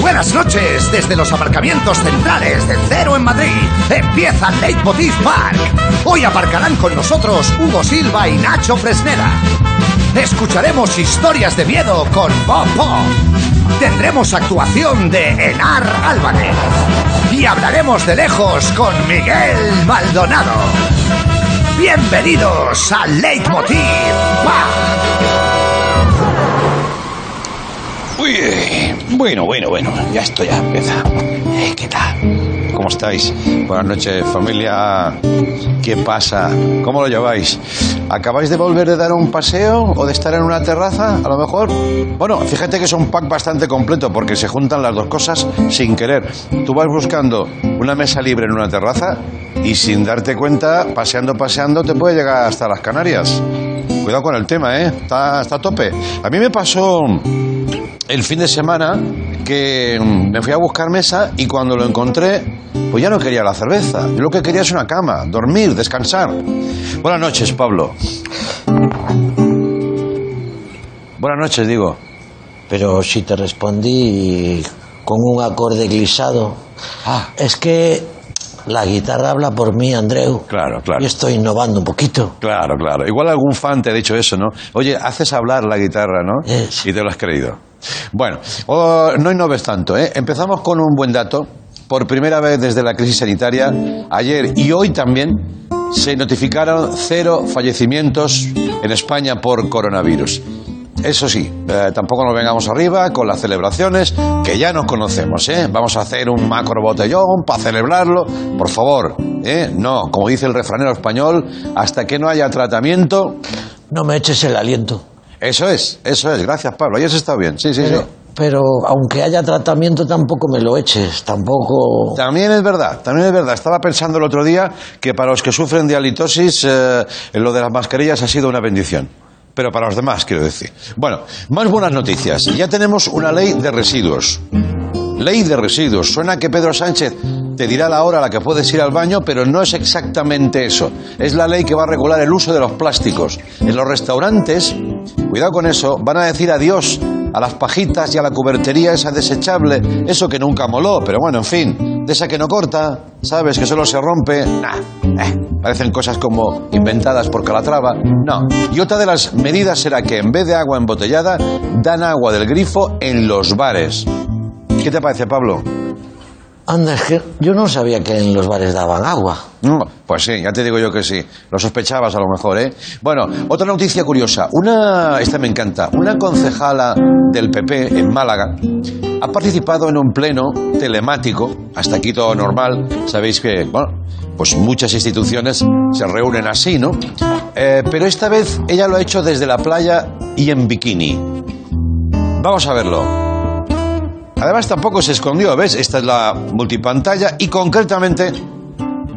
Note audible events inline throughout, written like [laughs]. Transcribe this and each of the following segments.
buenas noches desde los aparcamientos centrales de Cero en Madrid. Empieza Leitmotiv Park. Hoy aparcarán con nosotros Hugo Silva y Nacho Fresneda. Escucharemos historias de miedo con Bob Pop. Tendremos actuación de Enar Álvarez. Y hablaremos de lejos con Miguel Maldonado. Bienvenidos a Leitmotiv Park. Uy, bueno, bueno, bueno, ya esto ya empieza. Eh, ¿Qué tal? ¿Cómo estáis? Buenas noches, familia. ¿Qué pasa? ¿Cómo lo lleváis? ¿Acabáis de volver de dar un paseo o de estar en una terraza, a lo mejor? Bueno, fíjate que es un pack bastante completo porque se juntan las dos cosas sin querer. Tú vas buscando una mesa libre en una terraza y sin darte cuenta, paseando, paseando, te puede llegar hasta las Canarias. Cuidado con el tema, ¿eh? Está, está a tope. A mí me pasó el fin de semana que mm, me fui a buscar mesa y cuando lo encontré, pues ya no quería la cerveza. Yo lo que quería es una cama, dormir, descansar. Buenas noches, Pablo. Buenas noches, digo. Pero si te respondí con un acorde glisado, Ah. es que la guitarra habla por mí, Andreu. Claro, claro. Y estoy innovando un poquito. Claro, claro. Igual algún fan te ha dicho eso, ¿no? Oye, haces hablar la guitarra, ¿no? Sí. Y te lo has creído. Bueno, no innoves tanto, ¿eh? Empezamos con un buen dato. Por primera vez desde la crisis sanitaria, ayer y hoy también se notificaron cero fallecimientos en España por coronavirus. Eso sí, eh, tampoco nos vengamos arriba con las celebraciones, que ya nos conocemos, ¿eh? Vamos a hacer un macro botellón para celebrarlo. Por favor, ¿eh? No, como dice el refranero español, hasta que no haya tratamiento. No me eches el aliento. Eso es, eso es. Gracias, Pablo. Ayer está bien. Sí, sí, Pero, sí. pero aunque haya tratamiento, tampoco me lo eches. Tampoco. También es verdad, también es verdad. Estaba pensando el otro día que para los que sufren de halitosis, eh, lo de las mascarillas ha sido una bendición. Pero para los demás, quiero decir. Bueno, más buenas noticias. Ya tenemos una ley de residuos. Ley de residuos. Suena que Pedro Sánchez te dirá la hora a la que puedes ir al baño, pero no es exactamente eso. Es la ley que va a regular el uso de los plásticos. En los restaurantes, cuidado con eso, van a decir adiós a las pajitas y a la cubertería esa desechable, eso que nunca moló, pero bueno, en fin, de esa que no corta, ¿sabes? Que solo se rompe. Nah, eh, parecen cosas como inventadas por Calatrava. No. Y otra de las medidas será que en vez de agua embotellada, dan agua del grifo en los bares. ¿Qué te parece, Pablo? Anda, es que yo no sabía que en los bares daban agua. Mm, Pues sí, ya te digo yo que sí. Lo sospechabas a lo mejor, ¿eh? Bueno, otra noticia curiosa. Una, esta me encanta. Una concejala del PP en Málaga ha participado en un pleno telemático. Hasta aquí todo normal. Sabéis que, bueno, pues muchas instituciones se reúnen así, ¿no? Eh, pero esta vez ella lo ha hecho desde la playa y en bikini. Vamos a verlo. Además tampoco se escondió, ¿ves? Esta es la multipantalla y concretamente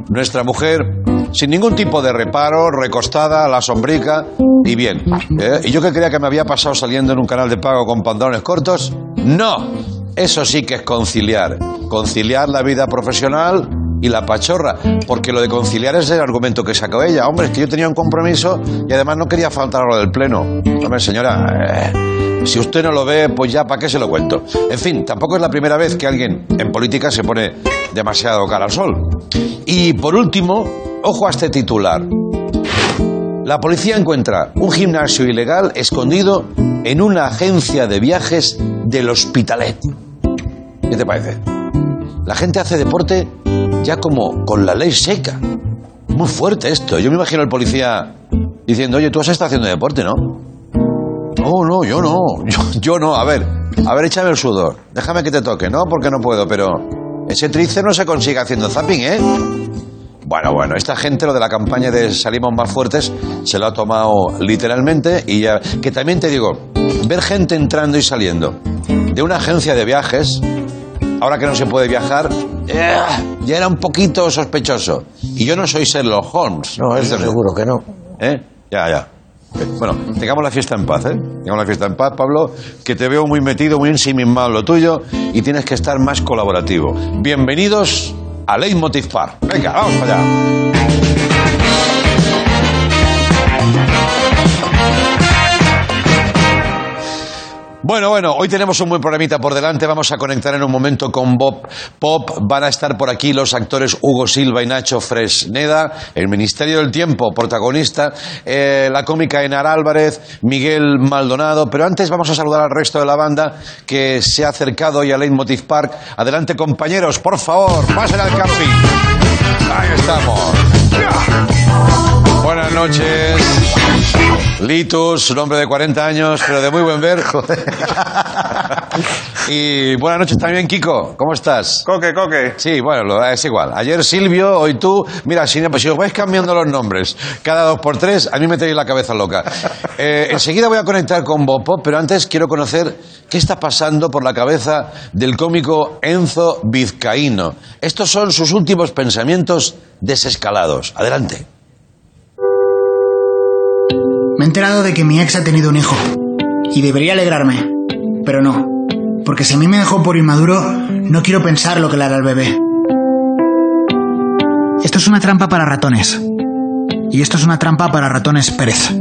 nuestra mujer, sin ningún tipo de reparo, recostada la sombrica y bien. ¿eh? ¿Y yo que creía que me había pasado saliendo en un canal de pago con pantalones cortos? No, eso sí que es conciliar. Conciliar la vida profesional y la pachorra. Porque lo de conciliar es el argumento que sacó ella. Hombre, es que yo tenía un compromiso y además no quería faltar a lo del pleno. Hombre, señora, eh, si usted no lo ve, pues ya para qué se lo cuento. En fin, tampoco es la primera vez que alguien en política se pone demasiado cara al sol. Y por último, ojo a este titular. La policía encuentra un gimnasio ilegal escondido en una agencia de viajes del Hospitalet. ¿Qué te parece? La gente hace deporte ya como con la ley seca. Muy fuerte esto. Yo me imagino al policía diciendo, oye, tú has estado haciendo deporte, ¿no? No, no, yo no. [laughs] Yo, no. A ver, a ver, échame el sudor. Déjame que te toque, ¿no? Porque no puedo, pero ese tríceps no se consigue haciendo zapping, ¿eh? Bueno, bueno, esta gente lo de la campaña de salimos más fuertes se lo ha tomado literalmente y ya, que también te digo, ver gente entrando y saliendo de una agencia de viajes, ahora que no se puede viajar, eh, ya era un poquito sospechoso. Y yo no soy Sherlock Holmes. No, eso ¿entiendes? seguro que no. ¿Eh? Ya, ya. Bueno, tengamos la fiesta en paz, ¿eh? Tengamos la fiesta en paz, Pablo, que te veo muy metido, muy ensimismado en lo tuyo y tienes que estar más colaborativo. Bienvenidos a Leitmotiv Park. Venga, vamos para allá. Bueno, bueno, hoy tenemos un buen programita por delante. Vamos a conectar en un momento con Bob Pop. Van a estar por aquí los actores Hugo Silva y Nacho Fresneda, el Ministerio del Tiempo, protagonista, eh, la cómica Enar Álvarez, Miguel Maldonado. Pero antes vamos a saludar al resto de la banda que se ha acercado hoy a Leitmotiv Park. Adelante, compañeros, por favor, pasen al camping. Ahí estamos. Buenas noches. Litus, un hombre de 40 años, pero de muy buen ver. [laughs] y buenas noches también, Kiko. ¿Cómo estás? Coque, coque. Sí, bueno, lo- es igual. Ayer Silvio, hoy tú. Mira, si, pues si os vais cambiando los nombres cada dos por tres, a mí me tenéis la cabeza loca. Eh, enseguida voy a conectar con Bopo, pero antes quiero conocer qué está pasando por la cabeza del cómico Enzo Vizcaíno. Estos son sus últimos pensamientos desescalados. Adelante. Me he enterado de que mi ex ha tenido un hijo. Y debería alegrarme. Pero no. Porque si a mí me dejó por inmaduro, no quiero pensar lo que le hará al bebé. Esto es una trampa para ratones. Y esto es una trampa para ratones Pérez.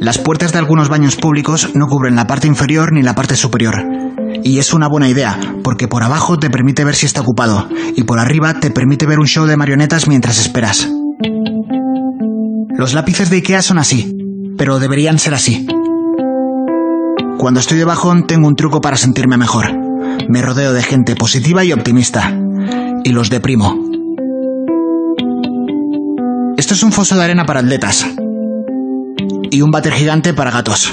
Las puertas de algunos baños públicos no cubren la parte inferior ni la parte superior. Y es una buena idea, porque por abajo te permite ver si está ocupado, y por arriba te permite ver un show de marionetas mientras esperas. Los lápices de Ikea son así, pero deberían ser así. Cuando estoy de bajón tengo un truco para sentirme mejor. Me rodeo de gente positiva y optimista. Y los deprimo. Esto es un foso de arena para atletas. Y un váter gigante para gatos.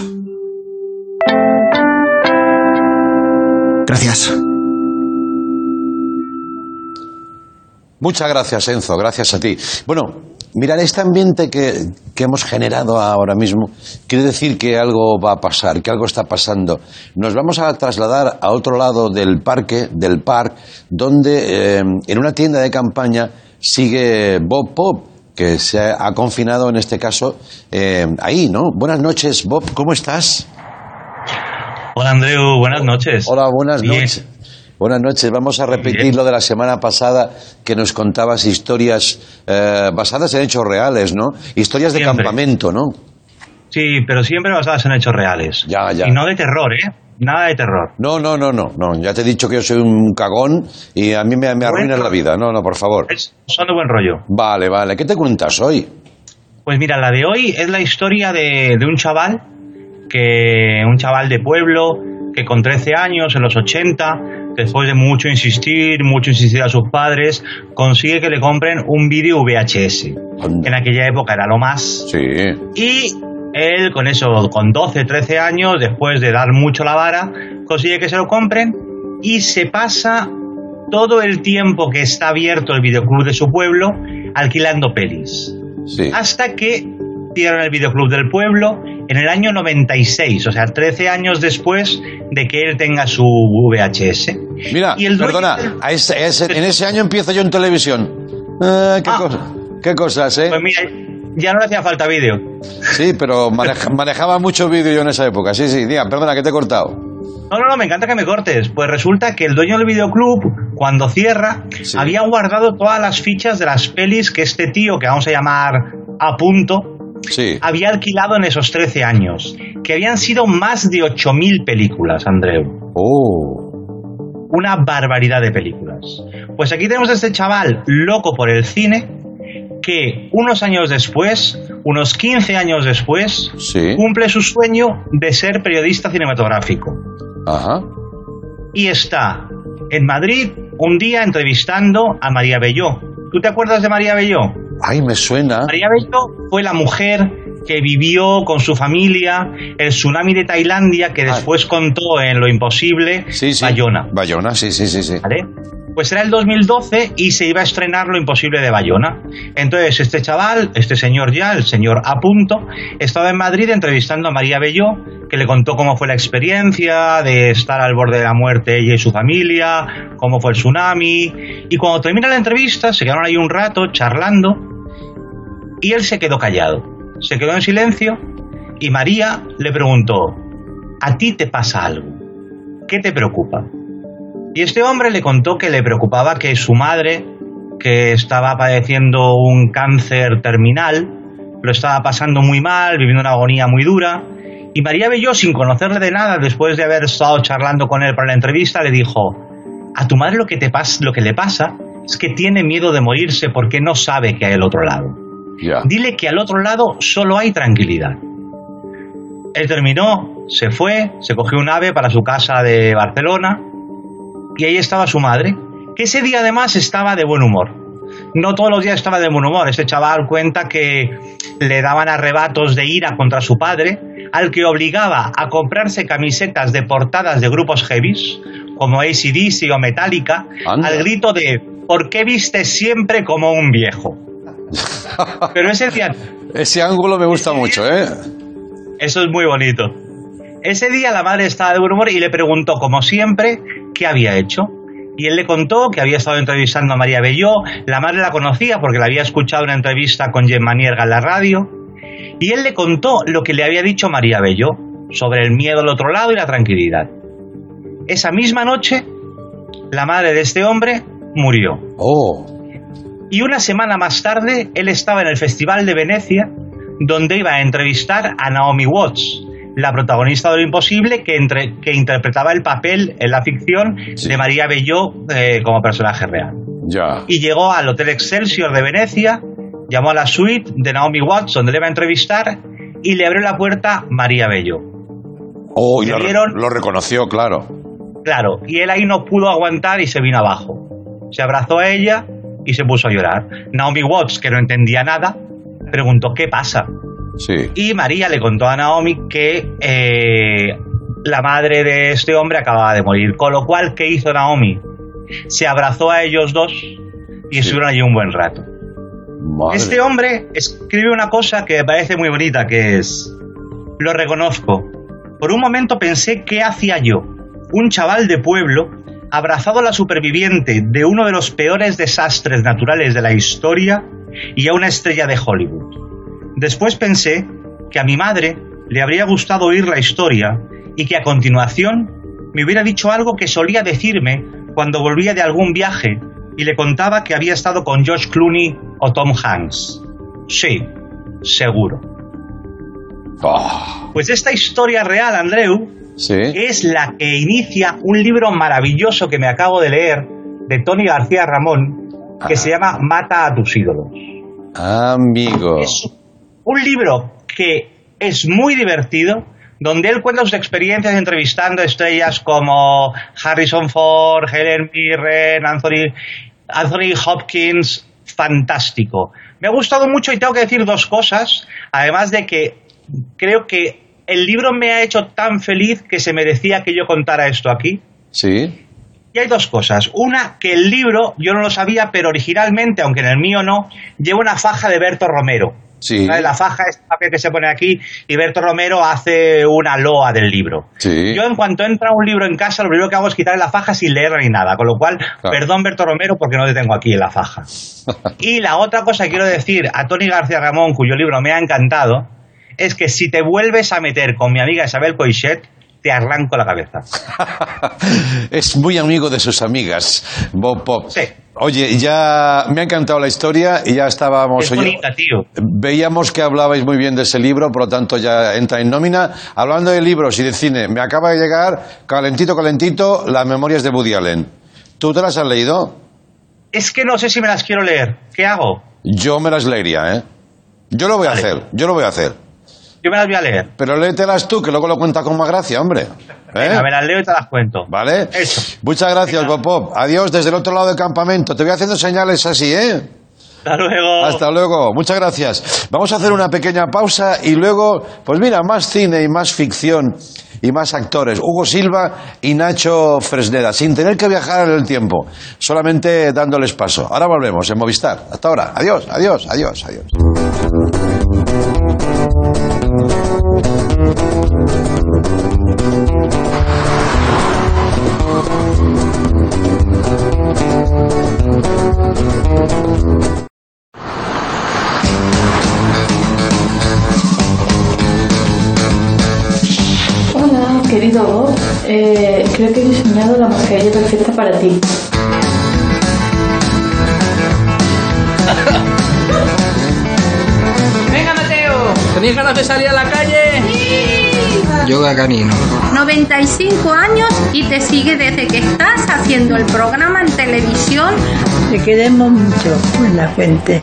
Gracias. Muchas gracias, Enzo, gracias a ti. Bueno, mirar este ambiente que, que hemos generado ahora mismo quiere decir que algo va a pasar, que algo está pasando. Nos vamos a trasladar a otro lado del parque, del park, donde eh, en una tienda de campaña sigue Bob Pop, que se ha confinado en este caso eh, ahí, ¿no? Buenas noches, Bob, ¿cómo estás? Hola Andreu, buenas noches. Hola, buenas Bien. noches. Buenas noches. Vamos a repetir lo de la semana pasada que nos contabas historias eh, basadas en hechos reales, ¿no? Historias de Siempre. campamento, ¿no? Sí, pero siempre basadas en hechos reales. Ya, ya. Y no de terror, ¿eh? Nada de terror. No, no, no, no, no. Ya te he dicho que yo soy un cagón y a mí me, me arruinas la vida. No, no, por favor. Es- son de buen rollo. Vale, vale. ¿Qué te cuentas hoy? Pues mira, la de hoy es la historia de, de un chaval, que un chaval de pueblo, que con 13 años, en los 80, después de mucho insistir, mucho insistir a sus padres, consigue que le compren un vídeo VHS. En aquella época era lo más. Sí. Y él, con eso, con 12, 13 años, después de dar mucho la vara, consigue que se lo compren y se pasa todo el tiempo que está abierto el videoclub de su pueblo alquilando pelis. Sí. Hasta que cierran el videoclub del pueblo en el año 96, o sea, 13 años después de que él tenga su VHS. Mira, Y el perdona, del- a ese- ese- en ese año empiezo yo en televisión. Ah, qué, Ah. cosa- qué cosas, ¿eh? Pues mira, ya no le hacía falta vídeo. Sí, pero maneja- manejaba mucho vídeo yo en esa época. Sí, sí, diga, perdona, que te he cortado. No, no, no, me encanta que me cortes. Pues resulta que el dueño del videoclub, cuando cierra, Sí. había guardado todas las fichas de las pelis que este tío, que vamos a llamar a punto, Sí. había alquilado en esos 13 años. Que habían sido más de 8.000 películas, Andreu. Oh. Una barbaridad de películas. Pues aquí tenemos a este chaval loco por el cine que unos años después, unos 15 años después, Sí. cumple su sueño de ser periodista cinematográfico. Ajá. y está en Madrid un día entrevistando a María Belló. ¿Tú te acuerdas de María Belló? Ay, me suena. María Belló fue la mujer que vivió con su familia el tsunami de Tailandia que después contó en Lo Imposible Sí, sí. Bayona. Bayona, sí, sí, sí, sí. ¿Vale? Pues era el 2012 y se iba a estrenar Lo Imposible de Bayona. Entonces, este chaval, este señor ya, el señor a punto, estaba en Madrid entrevistando a María Belló, que le contó cómo fue la experiencia de estar al borde de la muerte ella y su familia, cómo fue el tsunami. Y cuando termina la entrevista, se quedaron ahí un rato charlando y él se quedó callado. Se quedó en silencio y María le preguntó, ¿a ti te pasa algo? ¿Qué te preocupa? Y este hombre le contó que le preocupaba que su madre, que estaba padeciendo un cáncer terminal, lo estaba pasando muy mal, viviendo una agonía muy dura, Y María Belló, sin conocerle de nada, después de haber estado charlando con él para la entrevista, le dijo, a tu madre lo que, te pas lo que le pasa es que tiene miedo de morirse porque no sabe que hay al otro lado. Dile que al otro lado solo hay tranquilidad. Él terminó, se fue, se cogió un ave para su casa de Barcelona y ahí estaba su madre, que ese día además estaba de buen humor. No todos los días estaba de buen humor. Ese chaval cuenta que le daban arrebatos de ira contra su padre, al que obligaba a comprarse camisetas de portadas de grupos heavies, como ACDC o Metallica, Anda. al grito de ¿por qué vistes siempre como un viejo? [laughs] Pero Ese ángulo me gusta mucho, ¿eh? eso es muy bonito. Ese día la madre estaba de buen humor y le preguntó, como siempre, qué había hecho. Y él le contó que había estado entrevistando a María Belló. La madre la conocía porque la había escuchado en una entrevista con Gemma Nierga en la radio. Y él le contó lo que le había dicho María Belló sobre el miedo al otro lado y la tranquilidad. Esa misma noche, la madre de este hombre murió. Oh, Y una semana más tarde, él estaba en el Festival de Venecia, donde iba a entrevistar a Naomi Watts, la protagonista de Lo Imposible, que, entre- que interpretaba el papel en la ficción Sí. de María Belló eh, como personaje real. ya. Y llegó al Hotel Excelsior de Venecia, llamó a la suite de Naomi Watts, donde le iba a entrevistar, y le abrió la puerta María Belló. Oh, y lo, lo reconoció, claro. Claro, y él ahí no pudo aguantar y se vino abajo. Se abrazó a ella y se puso a llorar. Naomi Watts, que no entendía nada, preguntó qué pasa. Sí. Y María le contó a Naomi que eh, la madre de este hombre acababa de morir. Con lo cual, ¿qué hizo Naomi? Se abrazó a ellos dos y estuvieron allí un buen rato. Madre. Este hombre escribe una cosa que me parece muy bonita, que es, lo reconozco, por un momento pensé qué hacía yo, un chaval de pueblo, abrazado a la superviviente de uno de los peores desastres naturales de la historia y a una estrella de Hollywood. Después pensé que a mi madre le habría gustado oír la historia y que a continuación me hubiera dicho algo que solía decirme cuando volvía de algún viaje y le contaba que había estado con George Clooney o Tom Hanks. Sí, seguro. Oh, Pues esta historia real, Andreu, sí. es la que inicia un libro maravilloso que me acabo de leer de Tony García Ramón que se llama Mata a tus ídolos. Amigo. Es un libro que es muy divertido, donde él cuenta sus experiencias entrevistando estrellas como Harrison Ford, Helen Mirren, Anthony, Anthony Hopkins, fantástico. Me ha gustado mucho y tengo que decir dos cosas, además de que creo que el libro me ha hecho tan feliz que se merecía que yo contara esto aquí. Sí. Y hay dos cosas. Una, que el libro, yo no lo sabía, pero originalmente, aunque en el mío no, lleva una faja de Berto Romero. La faja es el papel que se pone aquí y Berto Romero hace una loa del libro. Sí. Yo en cuanto entra un libro en casa, lo primero que hago es quitarle la faja sin leer ni nada. Con lo cual, perdón Berto Romero porque no te tengo aquí en la faja. [laughs] y la otra cosa que quiero decir a Tony García Ramón, cuyo libro me ha encantado, es que si te vuelves a meter con mi amiga Isabel Coixet, te arranco la cabeza. [laughs] es muy amigo de sus amigas, Bob Pop. Sí. Oye, ya me ha encantado la historia y ya estábamos. Es bonita, tío. Veíamos que hablabais muy bien de ese libro, por lo tanto ya entra en nómina. Hablando de libros y de cine, me acaba de llegar, calentito, calentito, Las Memorias de Woody Allen. ¿Tú te las has leído? Es que no sé si me las quiero leer. ¿Qué hago? Yo me las leería, ¿eh? Yo lo voy a Vale. hacer, yo lo voy a hacer. Yo me las voy a leer. Pero léetelas tú, que luego lo cuenta con más gracia, hombre. ¿Eh? Venga, me las leo y te las cuento. ¿Vale? Eso. Muchas gracias, Bob Pop. Adiós desde el otro lado del campamento. Te voy haciendo señales así, ¿eh? Hasta luego. Hasta luego, muchas gracias. Vamos a hacer una pequeña pausa y luego, pues mira, más cine y más ficción y más actores. Hugo Silva y Nacho Fresneda, sin tener que viajar en el tiempo, solamente dándoles paso. Ahora volvemos en Movistar. Hasta ahora. Adiós, adiós, adiós, adiós. La mascarilla perfecta para ti. Venga, Mateo. ¿Tenéis ganas de salir a la calle? Yoga canino. 95 años y te sigue desde que estás haciendo el programa en televisión. Te queremos mucho con la gente.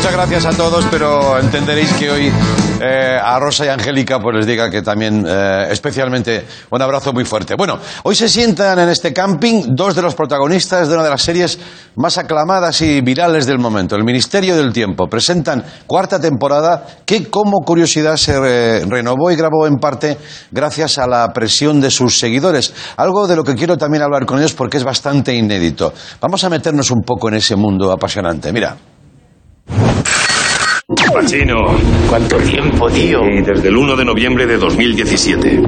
Muchas gracias a todos, pero entenderéis que hoy eh, a Rosa y Angélica pues les diga que también eh, especialmente un abrazo muy fuerte. Bueno, hoy se sientan en este camping dos de los protagonistas de una de las series más aclamadas y virales del momento, El Ministerio del Tiempo. Presentan cuarta temporada que como curiosidad se renovó y grabó en parte gracias a la presión de sus seguidores. Algo de lo que quiero también hablar con ellos porque es bastante inédito. Vamos a meternos un poco en ese mundo apasionante. Mira. Pachino. ¿Cuánto tiempo, tío? Y desde el 1 de noviembre de 2017.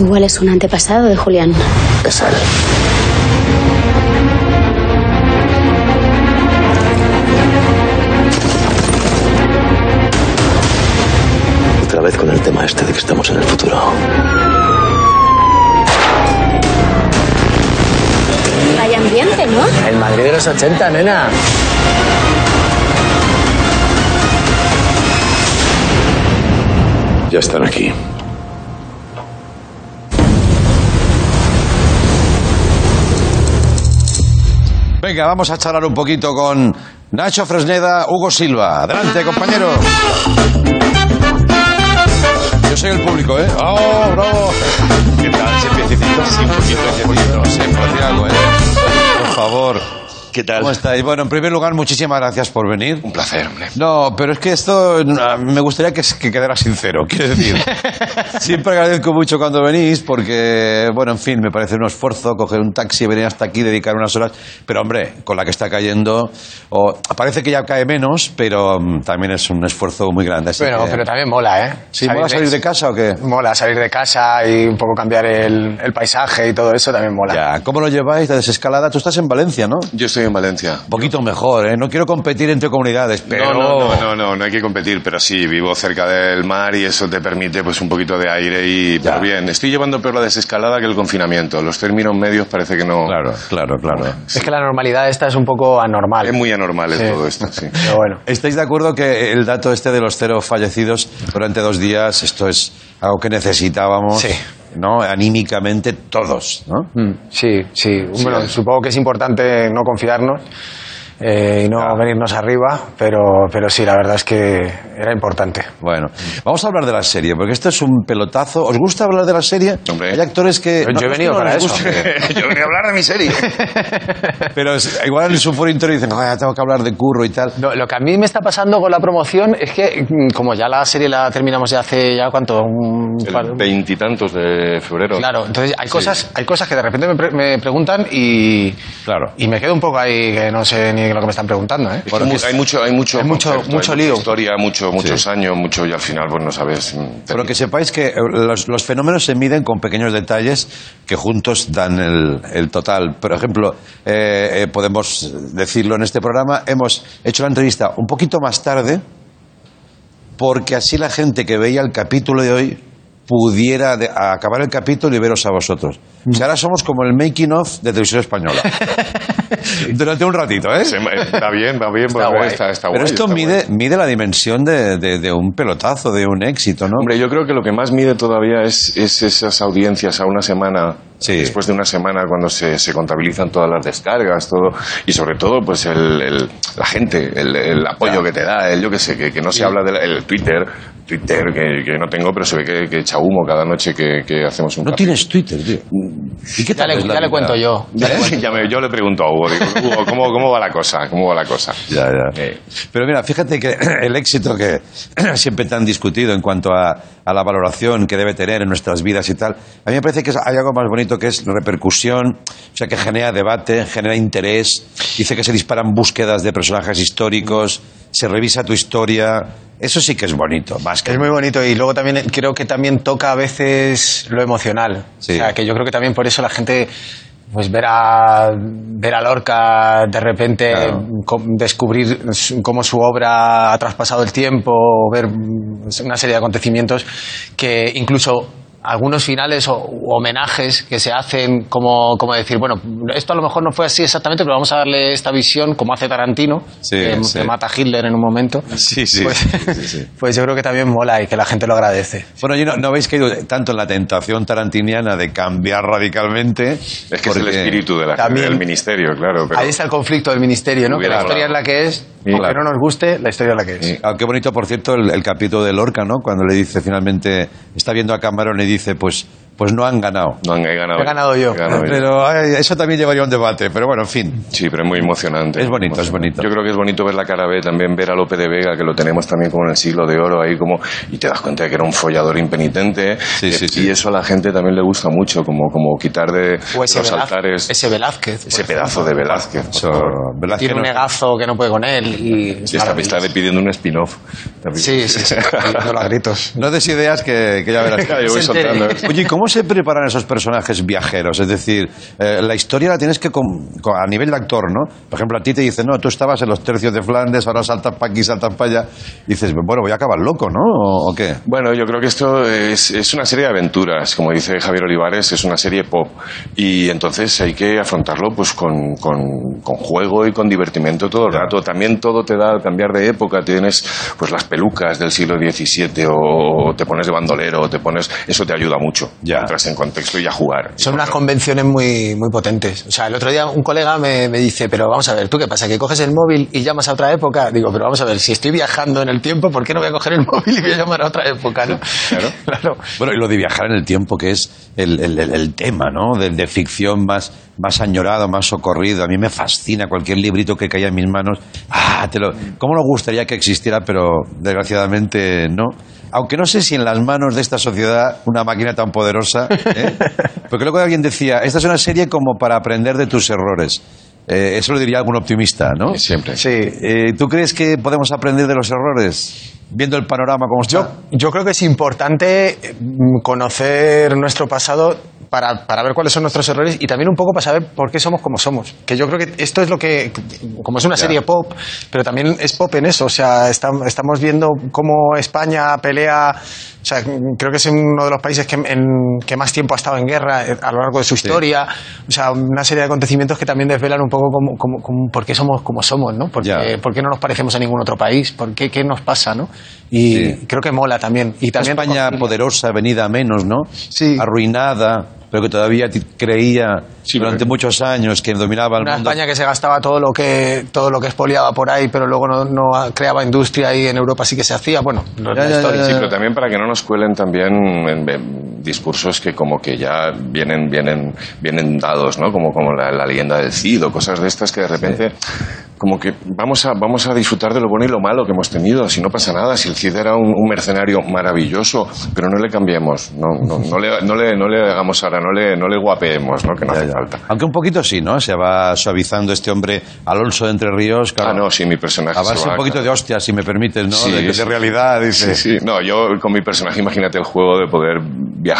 Igual es un antepasado de Julián. Es él. Otra vez con el tema este de que estamos en el futuro. ¿No? El Madrid de los 80, nena. Ya están aquí. Venga, vamos a charlar un poquito con Nacho Fresneda, Hugo Silva. Adelante, compañero. Yo soy el público, ¿eh? ¡Oh, bravo! ¿Qué tal? ¿Se piececito? Sí, un poquito, un poquito. No sé, por decir algo, ¿eh? Favor. ¿Qué tal? ¿Cómo estáis? Bueno, en primer lugar, muchísimas gracias por venir. Un placer, hombre. No, pero es que esto me gustaría que, que quedara sincero, [laughs] quiero decir. Siempre agradezco mucho cuando venís porque, bueno, en fin, me parece un esfuerzo coger un taxi, venir hasta aquí, dedicar unas horas. Pero, hombre, con la que está cayendo, o, parece que ya cae menos, pero mm, también es un esfuerzo muy grande. así Bueno, que- pero también mola, ¿eh? ¿Sí, mola salir de casa o qué? Mola salir de casa y un poco cambiar el, el paisaje y todo eso también mola. Ya, ¿cómo lo lleváis de desescalada? Tú estás en Valencia, ¿no? Yo estoy en Valencia. Un poquito mejor, ¿eh? No quiero competir entre comunidades, pero... No, no, no, no, no, no hay que competir, pero sí, vivo cerca del mar y eso te permite pues un poquito de aire y pero bien. Estoy llevando peor la desescalada que el confinamiento. Los términos medios parece que no. Claro, claro, claro. Es que la normalidad esta es un poco anormal. Es muy anormal Sí. todo esto, sí. [laughs] Pero bueno. ¿Estáis de acuerdo que el dato este de los cero fallecidos durante dos días, esto es algo que necesitábamos, Sí. ¿No? Anímicamente todos, ¿no? Mm, Sí, sí. Bueno, supongo que es importante no confiarnos eh, y no venirnos arriba, pero, pero sí, la verdad es que era importante. Bueno, vamos a hablar de la serie, porque esto es un pelotazo. ¿Os gusta hablar de la serie? Hombre. Hay actores que... Yo he no es que venido no para eso. [laughs] Yo venía a hablar de mi serie. [laughs] pero es- igual en su foro interior dicen, "Ah, tengo que hablar de curro y tal. Lo, lo que a mí me está pasando con la promoción es que, mm, como ya la serie la terminamos ya hace ya cuánto, un veintitantos de febrero. Claro, entonces hay cosas, hay cosas que de repente me, pre- me preguntan y, Claro. y me quedo un poco ahí que no sé ni lo que me están preguntando. ¿eh? Es que mu- hay mucho, hay mucho, Hay mucho- concepto, mucho hay lío. mucha historia, mucho, muchos años, mucho y al final, pues no sabes. mm, Pero que sepáis que eh, los, los fenómenos se miden con pequeños detalles que juntos dan el, el total. Por ejemplo, eh, eh, podemos decirlo en este programa, hemos hecho la entrevista un poquito más tarde porque así la gente que veía el capítulo de hoy pudiera de- acabar el capítulo y veros a vosotros. O sea, ahora somos como el making of de televisión española. [laughs] Durante un ratito, ¿eh? Se- Va bien, va bien, Está guay. está, está Pero esto está mide, guay. mide la dimensión de, de- de un pelotazo, de un éxito, ¿no? Hombre, yo creo que lo que más mide todavía es, es esas audiencias a una semana, Sí. después de una semana cuando se, se contabilizan todas las descargas, todo, y sobre todo, pues el, el- la gente, el, el apoyo Claro. que te da, el, yo qué sé, que, que no se habla del el Twitter, Twitter que, que no tengo, pero se ve que, que echa humo cada noche que, que hacemos un No café. tienes Twitter, tío. ¿Y qué Ya le, ya le vida? cuento [laughs] yo. Ya me- yo le pregunto a Hugo, digo, Hugo, ¿cómo, ¿cómo va la cosa? ¿Cómo va la cosa? Ya, ya. Eh. Pero mira, fíjate que [clears throat] el éxito que [clears throat] siempre tan discutido en cuanto a, a la valoración que debe tener en nuestras vidas y tal, a mí me parece que hay algo más bonito que es repercusión, o sea, que genera debate, genera interés, dice que se disparan búsquedas de personajes históricos, se revisa tu historia, eso sí que es bonito, más que... Es muy bonito y luego también creo que también toca a veces lo emocional. Sí. O sea, que yo creo que también por eso la gente pues ver a ver a Lorca de repente Claro. descubrir cómo su obra ha traspasado el tiempo, ver mm, una serie de acontecimientos que incluso algunos finales o u homenajes que se hacen como, como decir, bueno, esto a lo mejor no fue así exactamente, pero vamos a darle esta visión como hace Tarantino, Sí, que, sí. que mata a Hitler en un momento. Sí, sí. Pues, sí, sí. [laughs] pues yo creo que también mola y que la gente lo agradece. Bueno, yo no, no habéis caído tanto en la tentación tarantiniana de cambiar radicalmente. Es que es el espíritu de la También- del ministerio, claro. Pero Ahí está el conflicto del ministerio, ¿no? Que la historia es la que es, Sí, aunque claro. no nos guste, la historia es la que es. Ah, qué bonito, por cierto, el, el capítulo de Lorca, ¿no? Cuando le dice finalmente, está viendo a Cameron y dice, pues, pues no han ganado. no han ganado. He ganado yo. He ganado. Pero ay, eso también llevaría a un debate, pero bueno, en fin. Sí, pero es muy emocionante. Es bonito, es bonito. Yo creo que es bonito ver la cara B, también ver a Lope de Vega, que lo tenemos también como en el siglo de oro, ahí como, y te das cuenta de que era un follador impenitente. Sí, eh, sí, sí. Y eso a la gente también le gusta mucho, como, como quitar de O ese, los Velaz- altares ese Velázquez. ese pedazo de Velázquez. Eso. Velázquez Tiene un no- negazo que no puede con él. Y Sí, está, está pidiendo un spin-off. Sí, sí, sí. [laughs] No los gritos. No des ideas que, que ya verás. [laughs] Yo voy soltando. Oye, ¿y cómo se preparan esos personajes viajeros? Es decir, eh, la historia la tienes que, a nivel de actor, ¿no? Por ejemplo, a ti te dicen, no, tú estabas en los tercios de Flandes, ahora saltas para aquí, saltas para allá. Y dices, bueno, voy a acabar loco, ¿no? ¿O, o qué? Bueno, yo creo que esto es, es una serie de aventuras, como dice Javier Olivares, es una serie pop y entonces hay que afrontarlo pues con, con- con juego y con divertimento todo el rato. También todo te da cambiar de época, tienes pues las pelucas del siglo XVII o te pones de bandolero, o te pones, eso te ayuda mucho. Ya. Entras en contexto y a jugar. Son unas convenciones muy, muy potentes. O sea, el otro día un colega me, me dice, pero vamos a ver, ¿tú qué pasa? ¿Que coges el móvil y llamas a otra época? Digo, pero vamos a ver, si estoy viajando en el tiempo, ¿por qué no voy a coger el [laughs] móvil y voy a llamar a otra época? ¿no? Claro. [laughs] claro. Bueno, y lo de viajar en el tiempo, que es el, el- el- el tema, ¿no? De, de ficción más, más añorado, más socorrido. A mí me fascina cualquier librito que caiga en mis manos. Ah, te lo, ¿Cómo nos gustaría que existiera, pero desgraciadamente no? Aunque no sé si en las manos de esta sociedad una máquina tan poderosa. ¿eh? [laughs] Porque luego alguien decía, esta es una serie como para aprender de tus errores. Eh, eso lo diría algún optimista, ¿no? Siempre. Sí. Eh, ¿Tú crees que podemos aprender de los errores? Viendo el panorama como está. Yo, yo creo que es importante mm, conocer nuestro pasado para, para ver cuáles son nuestros errores y también un poco para saber por qué somos como somos. Que yo creo que esto es lo que, como es una serie pop, pero también es pop en eso. O sea, estam- estamos viendo cómo España pelea. O sea, creo que es uno de los países que, en- que más tiempo ha estado en guerra eh, a lo largo de su historia. O sea, una serie de acontecimientos que también desvelan un poco cómo, cómo- cómo- por qué somos como somos, ¿no? Por por qué no nos parecemos a ningún otro país, por qué, qué nos pasa, ¿no? Y Sí. creo que mola también. Y Una también España poderosa, venida a menos, ¿no? Sí. Arruinada, pero que todavía creía Sí, durante pero- muchos años que dominaba el Una mundo. España que se gastaba todo lo que todo lo que expoliaba por ahí, pero luego no, no creaba industria y en Europa sí que se hacía. Bueno, no es Ya, la ya, historia. ya, Sí, pero también para que no nos cuelen también en- en discursos que como que ya vienen vienen vienen dados, ¿no? Como como la, la leyenda del Cid o cosas de estas que de repente como que vamos a vamos a disfrutar de lo bueno y lo malo que hemos tenido, si no pasa nada, si el Cid era un, un mercenario maravilloso, pero no le cambiemos, no, no, no le, no le no le hagamos ahora, no le no le guapeemos, ¿no? Que no Ya, hace ya. falta. Aunque un poquito sí, ¿no? Se va suavizando este hombre Alonso de Entre Ríos. Claro, Ah, no, sí, mi personaje A se base un poquito a- de hostia, si me permites, ¿no? Sí, de, de sí. realidad, dice. Sí, sí. No, yo con mi personaje, imagínate el juego de poder viajar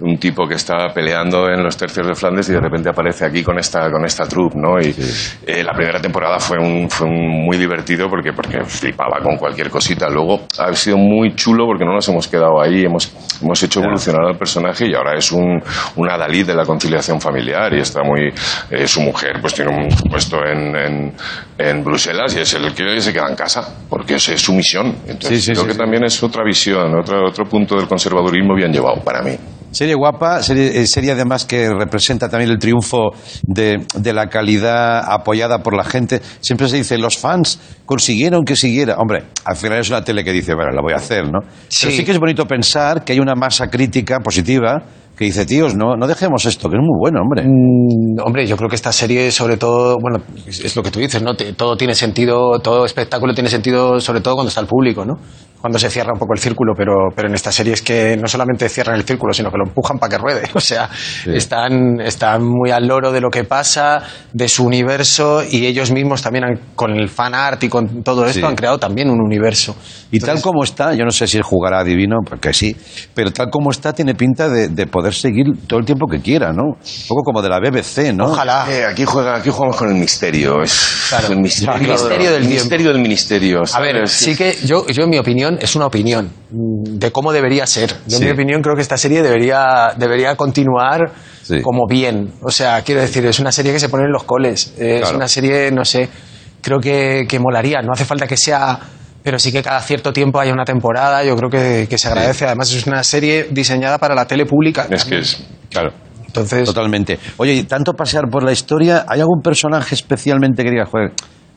un tipo que estaba peleando en los tercios de Flandes y de repente aparece aquí con esta con esta troupe, ¿no? Y eh, la primera temporada fue un fue un muy divertido porque porque flipaba con cualquier cosita. Luego ha sido muy chulo porque no nos hemos quedado ahí, hemos hemos hecho evolucionar al personaje y ahora es un un adalid de la conciliación familiar y está muy eh, su mujer pues tiene un puesto en, en, en Bruselas y es el que se queda en casa porque esa es su misión. Entonces Sí, sí, creo sí, que sí. también es otra visión, otro, otro punto del conservadurismo bien llevado para mí. Serie guapa, serie, eh, serie además que representa también el triunfo de, de la calidad apoyada por la gente. Siempre se dice, los fans consiguieron que siguiera. Hombre, al final es una tele que dice, bueno, la voy a hacer, ¿no? Sí. Pero sí que es bonito pensar que hay una masa crítica positiva que dice, tíos, no, no dejemos esto, que es muy bueno, hombre. Mm, hombre, yo creo que esta serie, sobre todo, bueno, es, lo que tú dices, ¿no? Todo tiene sentido, todo espectáculo tiene sentido, sobre todo cuando está el público, ¿no? Cuando se cierra un poco el círculo, pero, pero en esta serie es que no solamente cierran el círculo, sino que lo empujan para que ruede. [laughs] O sea, están, están muy al loro de lo que pasa, de su universo, y ellos mismos también, han- con el fan art y con todo esto, Sí. han creado también un universo. Y tal como está, yo no sé si él jugará divino, porque sí, pero tal como está tiene pinta de, de poder seguir todo el tiempo que quiera, ¿no? Un poco como de la BBC, ¿no? Ojalá. Eh, aquí, juega, aquí jugamos con el misterio. Es Claro. el misterio, El misterio del el misterio del ministerio. A ver, ¿sabes? sí que yo, yo en mi opinión, opinión, es una opinión de cómo debería ser. Yo, Sí. en mi opinión, creo que esta serie debería, debería continuar Sí. como bien. O sea, quiero decir, es una serie que se pone en los coles. Eh, Es una serie, no sé, creo que, que molaría. No hace falta que sea. Pero sí que cada cierto tiempo haya una temporada, yo creo que, que se agradece. Además, es una serie diseñada para la tele pública. Es que es. Claro. Entonces, Totalmente. Oye, y tanto pasear por la historia, ¿hay algún personaje especialmente que diga, joder,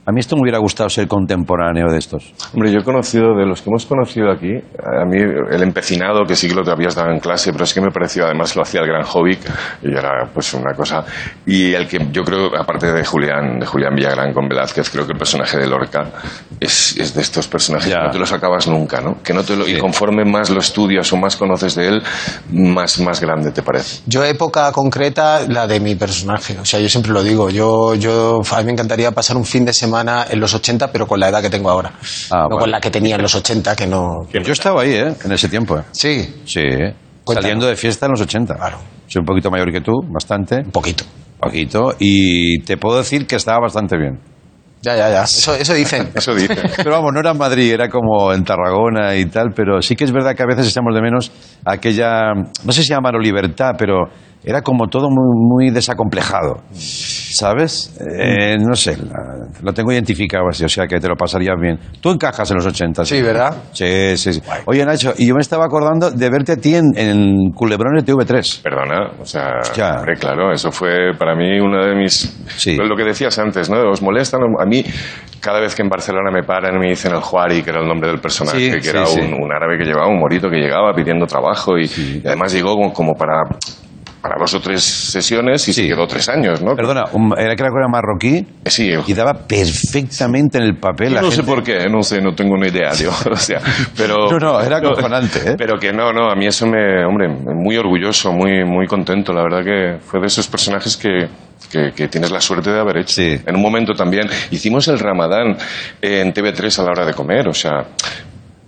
a mí esto me hubiera gustado ser contemporáneo de estos? Hombre, yo he conocido, de los que hemos conocido aquí, a mí el empecinado, que sí que lo te habías dado en clase, pero es que me pareció, además lo hacía el gran Hobbit, y era pues una cosa. Y el que yo creo, aparte de Julián, de Julián Villagrán con Velázquez, creo que el personaje de Lorca es, es de estos personajes Ya. que no te los acabas nunca, ¿no? Que no te lo, Y conforme más lo estudias o más conoces de él, más, más grande te parece. Yo época concreta, la de mi personaje. O sea, yo siempre lo digo. Yo, yo, a mí me encantaría pasar un fin de semana en los 80, pero con la edad que tengo ahora. Ah, no vale. con la que tenía en los 80, que no... Yo estaba ahí, ¿eh? En ese tiempo. ¿eh? Sí. Sí, ¿eh? Cuéntanos. saliendo de fiesta en los 80. Claro. Soy un poquito mayor que tú, bastante. Un poquito. Poquito. Y te puedo decir que estaba bastante bien. Ya, ya, ya. Eso, eso dicen. [laughs] Eso dice. Pero vamos, no era en Madrid, era como en Tarragona y tal, pero sí que es verdad que a veces echamos de menos aquella, no sé si llamarlo libertad, pero era como todo muy, muy desacomplejado, ¿sabes? Eh, no sé, la- lo tengo identificado así, o sea que te lo pasarías bien. Tú encajas en los 80. Sí, ¿verdad? Sí, sí, sí. Oye, Nacho, y yo me estaba acordando de verte a ti en, en Culebrones TV3. Perdona, o sea, Hostia. hombre, claro, eso fue para mí una de mis... Sí. Lo que decías antes, ¿no? ¿Os molestan? A mí, cada vez que en Barcelona me paran y me dicen el Juari, que era el nombre del personaje, Sí, que sí, era sí. Un, un árabe que llevaba un morito que llegaba pidiendo trabajo y, y además llegó como, como para, para dos o tres sesiones y se quedó tres años, ¿no? Perdona, era creo que era marroquí Sí, y daba perfectamente en el papel. La no sé por qué, no sé, no tengo ni idea, [laughs] tío. O sea, pero... No, no, era acojonante, ¿eh? Pero que no, no, a mí eso me, hombre, muy orgulloso, muy, muy contento. La verdad que fue de esos personajes que, que, que tienes la suerte de haber hecho. Sí. En un momento también hicimos el Ramadán en TV3 a la hora de comer, o sea...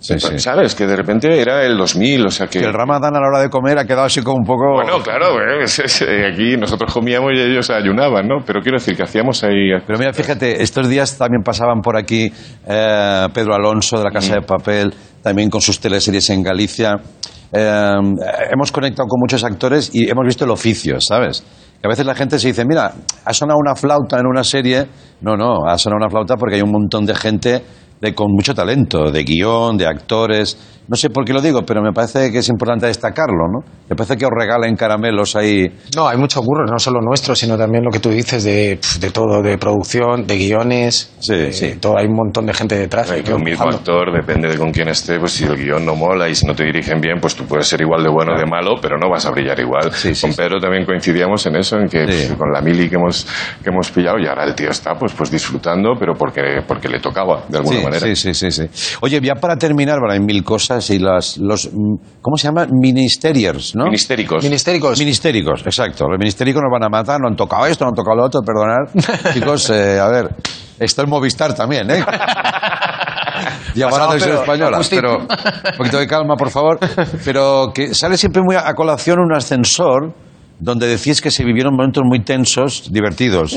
Sí, sí. ¿Sabes? Que de repente era el 2000, o sea que... Que el ramadán a la hora de comer ha quedado así como un poco... Bueno, claro, eh, aquí nosotros comíamos y ellos ayunaban, ¿no? Pero quiero decir que hacíamos ahí... Pero mira, fíjate, estos días también pasaban por aquí eh, Pedro Alonso de la Casa de Papel, también con sus teleseries en Galicia. Eh, hemos conectado con muchos actores y hemos visto el oficio, ¿sabes? Que a veces la gente se dice, mira, ha sonado una flauta en una serie. No, no, ha sonado una flauta porque hay un montón de gente de, con mucho talento, de guion, de actores. No sé por qué lo digo, pero me parece que es importante destacarlo, ¿no? Me parece que os regalen caramelos ahí. No, hay mucho curro, no solo nuestro, sino también lo que tú dices de, de todo, de producción, de guiones. Sí, de sí. Todo, hay un montón de gente detrás. Ay, que un mismo actor, depende de con quién esté, pues si el guion no mola y si no te dirigen bien, pues tú puedes ser igual de bueno o de malo, pero no vas a brillar igual. Sí, sí, con sí. Pedro también coincidíamos en eso, en que Sí. pues, con la mili que hemos, que hemos pillado y ahora el tío está pues, pues disfrutando, pero porque, porque le tocaba, de alguna sí, manera. Sí, sí, sí, sí. Oye, ya para terminar, hay mil cosas y las, los, mm, ¿cómo se llama? Ministerios, ¿no? Ministéricos. Ministéricos. Ministéricos, exacto. Los ministéricos nos van a matar, no han tocado esto, no han tocado lo otro, perdonad. [laughs] Chicos, eh, a ver, esto es Movistar también, ¿eh? Llamar a la televisión pero, española, Agustín. pero un poquito de calma, por favor. Pero que sale siempre muy a a colación un ascensor donde decís que se vivieron momentos muy tensos, divertidos.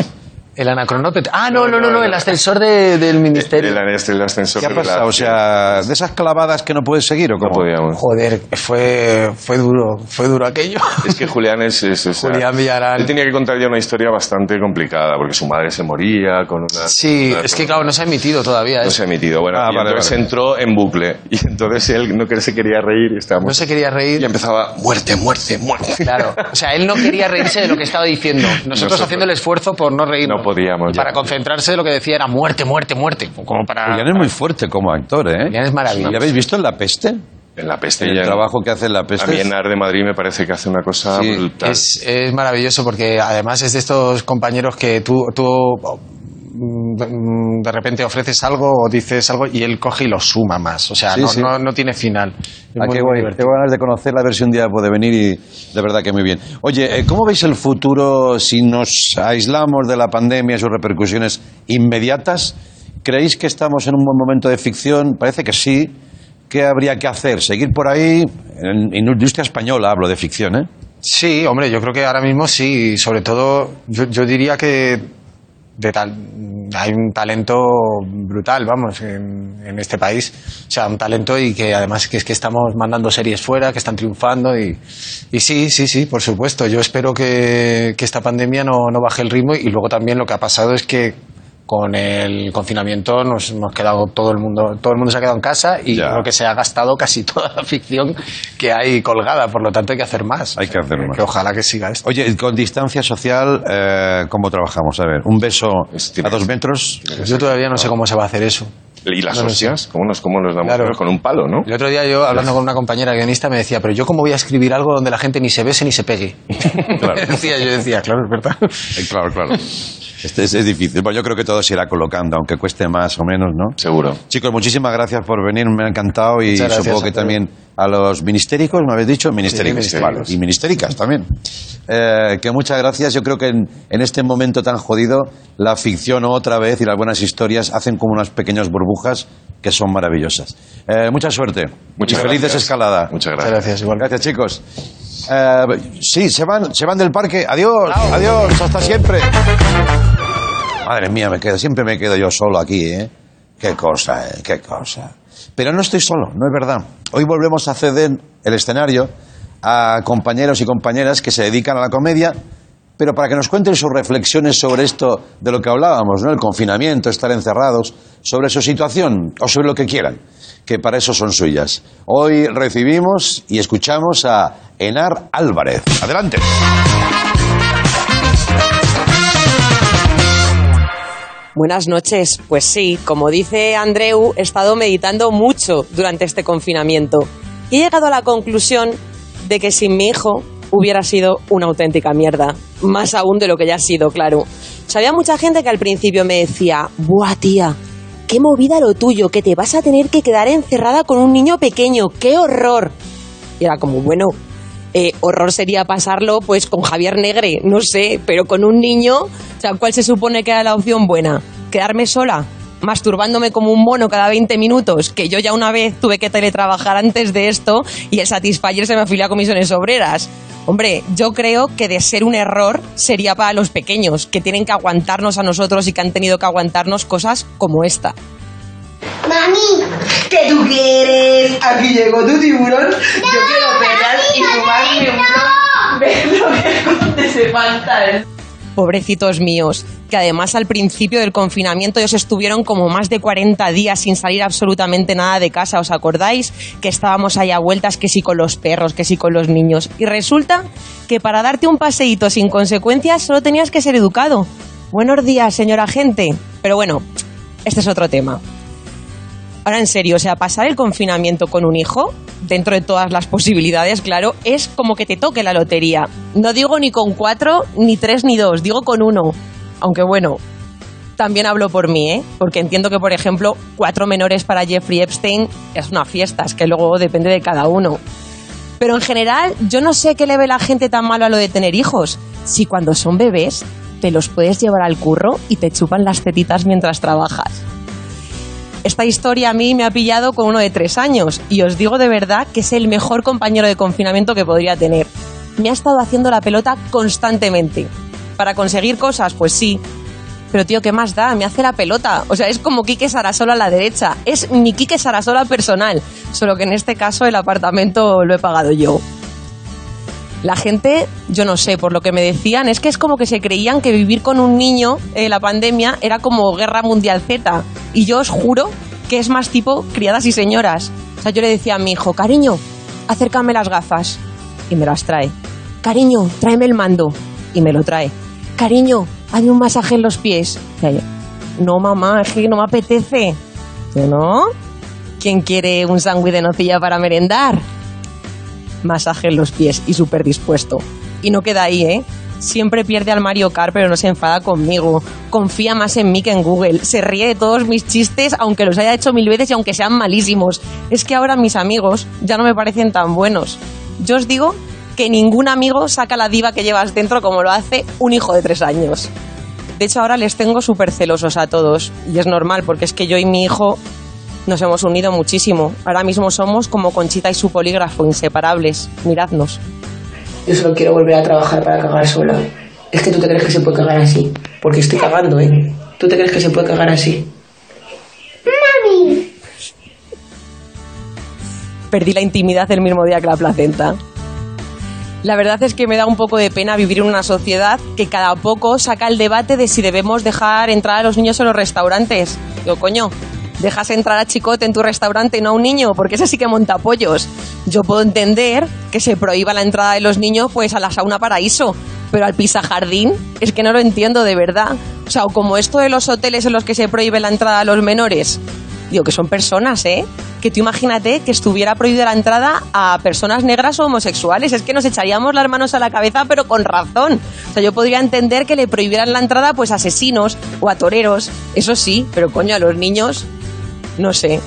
El anacronópete. Ah, no, no, no, no, el ascensor de- del ministerio. El, el- el ascensor ¿Qué ha pasado? O sea, de esas clavadas que no puedes seguir o no cómo? podíamos. Joder, fue, fue duro, fue duro aquello. Es que Julián es... es- o sea, Julián Villarán. Él tenía que contar ya una historia bastante complicada, porque su madre se moría con una... Sí, una- es que claro, no se ha emitido todavía. No ¿eh? se ha emitido. Bueno, Ah, y vale, entonces vale. entró en bucle. Y entonces él no se quería reír y estábamos... No se quería Y reír. empezaba, muerte, muerte, muerte. Claro, o sea, él no quería reírse de lo que estaba diciendo. [laughs] Nosotros, Nosotros. haciendo el esfuerzo por no reírnos. No podíamos ya. Para concentrarse, lo que decía era muerte, muerte, muerte. Como para. Julián es muy fuerte como actor, ¿eh? Julián es maravilloso. ¿Le habéis visto en La Peste? En la peste El ya- trabajo que hace en La A Peste. mí en Ar de Madrid me parece que hace una cosa Sí, brutal. Es, es maravilloso porque además es de estos compañeros que tú, tú de repente ofreces algo o dices algo y él coge y lo suma más. O sea, Sí, no, sí. no, no tiene final. Es Ah, muy, qué guay. Tengo ganas de conocerla, a ver si un día puede venir y de verdad que muy bien. Oye, eh, ¿cómo veis el futuro si nos aislamos de la pandemia y sus repercusiones inmediatas? ¿Creéis que estamos en un buen momento de ficción? Parece que sí. ¿Qué habría que hacer? ¿Seguir por ahí? En, en industria española hablo de ficción, ¿eh? Sí, hombre, yo creo que ahora mismo sí. Sobre todo, yo, yo diría que de tal, hay un talento brutal, vamos, en, en este país. O sea, un talento y que además que es que estamos mandando series fuera, que están triunfando y, sí, sí, sí, por supuesto. Yo espero que, esta pandemia no baje el ritmo y luego también lo que ha pasado es que con el confinamiento nos hemos quedado todo el mundo todo el mundo se ha quedado en casa y creo que se ha gastado casi [laughs] toda la ficción que hay colgada por lo tanto hay que hacer más. Hay que hacer más. que ojalá que siga esto. Oye, con distancia social, eh, ¿cómo trabajamos? A ver, un beso a dos metros. yo todavía no sé cómo se va a hacer eso ¿Y las No hostias? ¿Cómo nos, cómo nos damos Claro. con un palo, no? el otro día yo hablando con una compañera guionista me decía pero yo cómo voy a escribir algo donde la gente ni se bese ni se pegue [laughs] [laughs] decía yo decía claro es verdad Eh, claro, claro. Este es, es difícil. Bueno, yo creo que todo se irá colocando, aunque cueste más o menos, ¿no? Seguro. Chicos, muchísimas gracias por venir, me ha encantado y supongo que también a los ministéricos, ¿me habéis dicho? Ministéricos, ministéricos. vale. Y ministéricas también. Eh, que muchas gracias. Yo creo que en, en este momento tan jodido, la ficción otra vez y las buenas historias hacen como unas pequeñas burbujas que son maravillosas. Eh, mucha suerte. Muchas y felices gracias. escalada. Muchas gracias. gracias igual Gracias, chicos. Eh, sí, se van, se van del parque. Adiós, adiós, hasta siempre. Madre mía, me quedo, siempre me quedo yo solo aquí, ¿eh? Qué cosa, ¿eh? Qué cosa. Pero no estoy solo, no es verdad. Hoy volvemos a ceder el escenario a compañeros y compañeras que se dedican a la comedia, pero para que nos cuenten sus reflexiones sobre esto de lo que hablábamos, ¿no? El confinamiento, estar encerrados, sobre su situación o sobre lo que quieran, que para eso son suyas. Hoy recibimos y escuchamos a Enar Álvarez. Adelante. Buenas noches. Pues sí, como dice Andreu, he estado meditando mucho durante este confinamiento y he llegado a la conclusión de que sin mi hijo hubiera sido una auténtica mierda. Más aún de lo que ya ha sido, claro. Había mucha gente que al principio me decía, ¡buah, tía! ¡Qué movida lo tuyo! Que te vas a tener que quedar encerrada con un niño pequeño. ¡Qué horror! Y era como, bueno, eh, horror sería pasarlo pues con Javier Negre, no sé, pero con un niño, o sea, ¿cuál se supone que era la opción buena? ¿Quedarme sola? masturbándome como un mono cada 20 minutos, que yo ya una vez tuve que teletrabajar antes de esto y el Satisfyer se me afilió a comisiones obreras. Hombre, yo creo que de ser un error sería para los pequeños, que tienen que aguantarnos a nosotros y que han tenido que aguantarnos cosas como esta. Mami, ¿qué tú quieres? Aquí llegó tu tiburón. Yo quiero pelar y fumarme un Ver lo que se falta. Pobrecitos míos, que además al principio del confinamiento ellos estuvieron como más de 40 días sin salir absolutamente nada de casa, ¿os acordáis? Que estábamos ahí a vueltas, que sí con los perros, que sí con los niños. Y resulta que para darte un paseíto sin consecuencias solo tenías que ser educado. Buenos días, señora gente. Pero bueno, este es otro tema. Ahora en serio, o sea, pasar el confinamiento con un hijo, dentro de todas las posibilidades, claro, es como que te toque la lotería. No digo ni con cuatro, ni tres, ni dos, digo con uno. Aunque bueno, también hablo por mí, ¿eh? Porque entiendo que, por ejemplo, cuatro menores para Jeffrey Epstein es una fiesta, es que luego depende de cada uno. Pero en general, yo no sé qué le ve la gente tan malo a lo de tener hijos. Si cuando son bebés, te los puedes llevar al curro y te chupan las tetitas mientras trabajas. Esta historia a mí me ha pillado con uno de tres años y os digo de verdad que es el mejor compañero de confinamiento que podría tener. Me ha estado haciendo la pelota constantemente. ¿Para conseguir cosas? Pues sí. Pero tío, ¿qué más da? Me hace la pelota. O sea, es como Quique Sarasola a la derecha. Es mi Quique Sarasola personal. Solo que en este caso el apartamento lo he pagado yo. La gente, yo no sé, por lo que me decían, es que es como que se creían que vivir con un niño en la pandemia era como Guerra Mundial Z. Y yo os juro que es más tipo criadas y señoras. O sea, yo le decía a mi hijo, cariño, acércame las gafas. Y me las trae. Cariño, tráeme el mando. Y me lo trae. Cariño, hazme un masaje en los pies. Y yo, no, mamá, es que no me apetece. Yo, ¿no? ¿Quién quiere un sándwich de nocilla para merendar? Masaje en los pies y súper dispuesto. Y no queda ahí, ¿eh? Siempre pierde al Mario Kart, pero no se enfada conmigo. Confía más en mí que en Google. Se ríe de todos mis chistes, aunque los haya hecho mil veces y aunque sean malísimos. Es que ahora mis amigos ya no me parecen tan buenos. Yo os digo que ningún amigo saca la diva que llevas dentro como lo hace un hijo de tres años. De hecho, ahora les tengo súper celosos a todos. Y es normal, porque es que yo y mi hijo nos hemos unido muchísimo. Ahora mismo somos como Conchita y su polígrafo, inseparables. Miradnos. Yo solo quiero volver a trabajar para cagar sola. Es que tú te crees que se puede cagar así. Porque estoy cagando, ¿eh? ¿Tú te crees que se puede cagar así? Mami. Perdí la intimidad el mismo día que la placenta. La verdad es que me da un poco de pena vivir en una sociedad que cada poco saca el debate de si debemos dejar entrar a los niños en los restaurantes. Digo, coño, dejas entrar a Chicote en tu restaurante y no a un niño, porque ese sí que monta pollos. Yo puedo entender que se prohíba la entrada de los niños pues a la sauna paraíso, pero al pisa jardín es que no lo entiendo de verdad. O sea, o como esto de los hoteles en los que se prohíbe la entrada a los menores. Digo, que son personas, ¿eh? Que tú imagínate que estuviera prohibida la entrada a personas negras o homosexuales. Es que nos echaríamos las manos a la cabeza, pero con razón. O sea, yo podría entender que le prohibieran la entrada pues a asesinos o a toreros. Eso sí, pero coño, a los niños, no sé.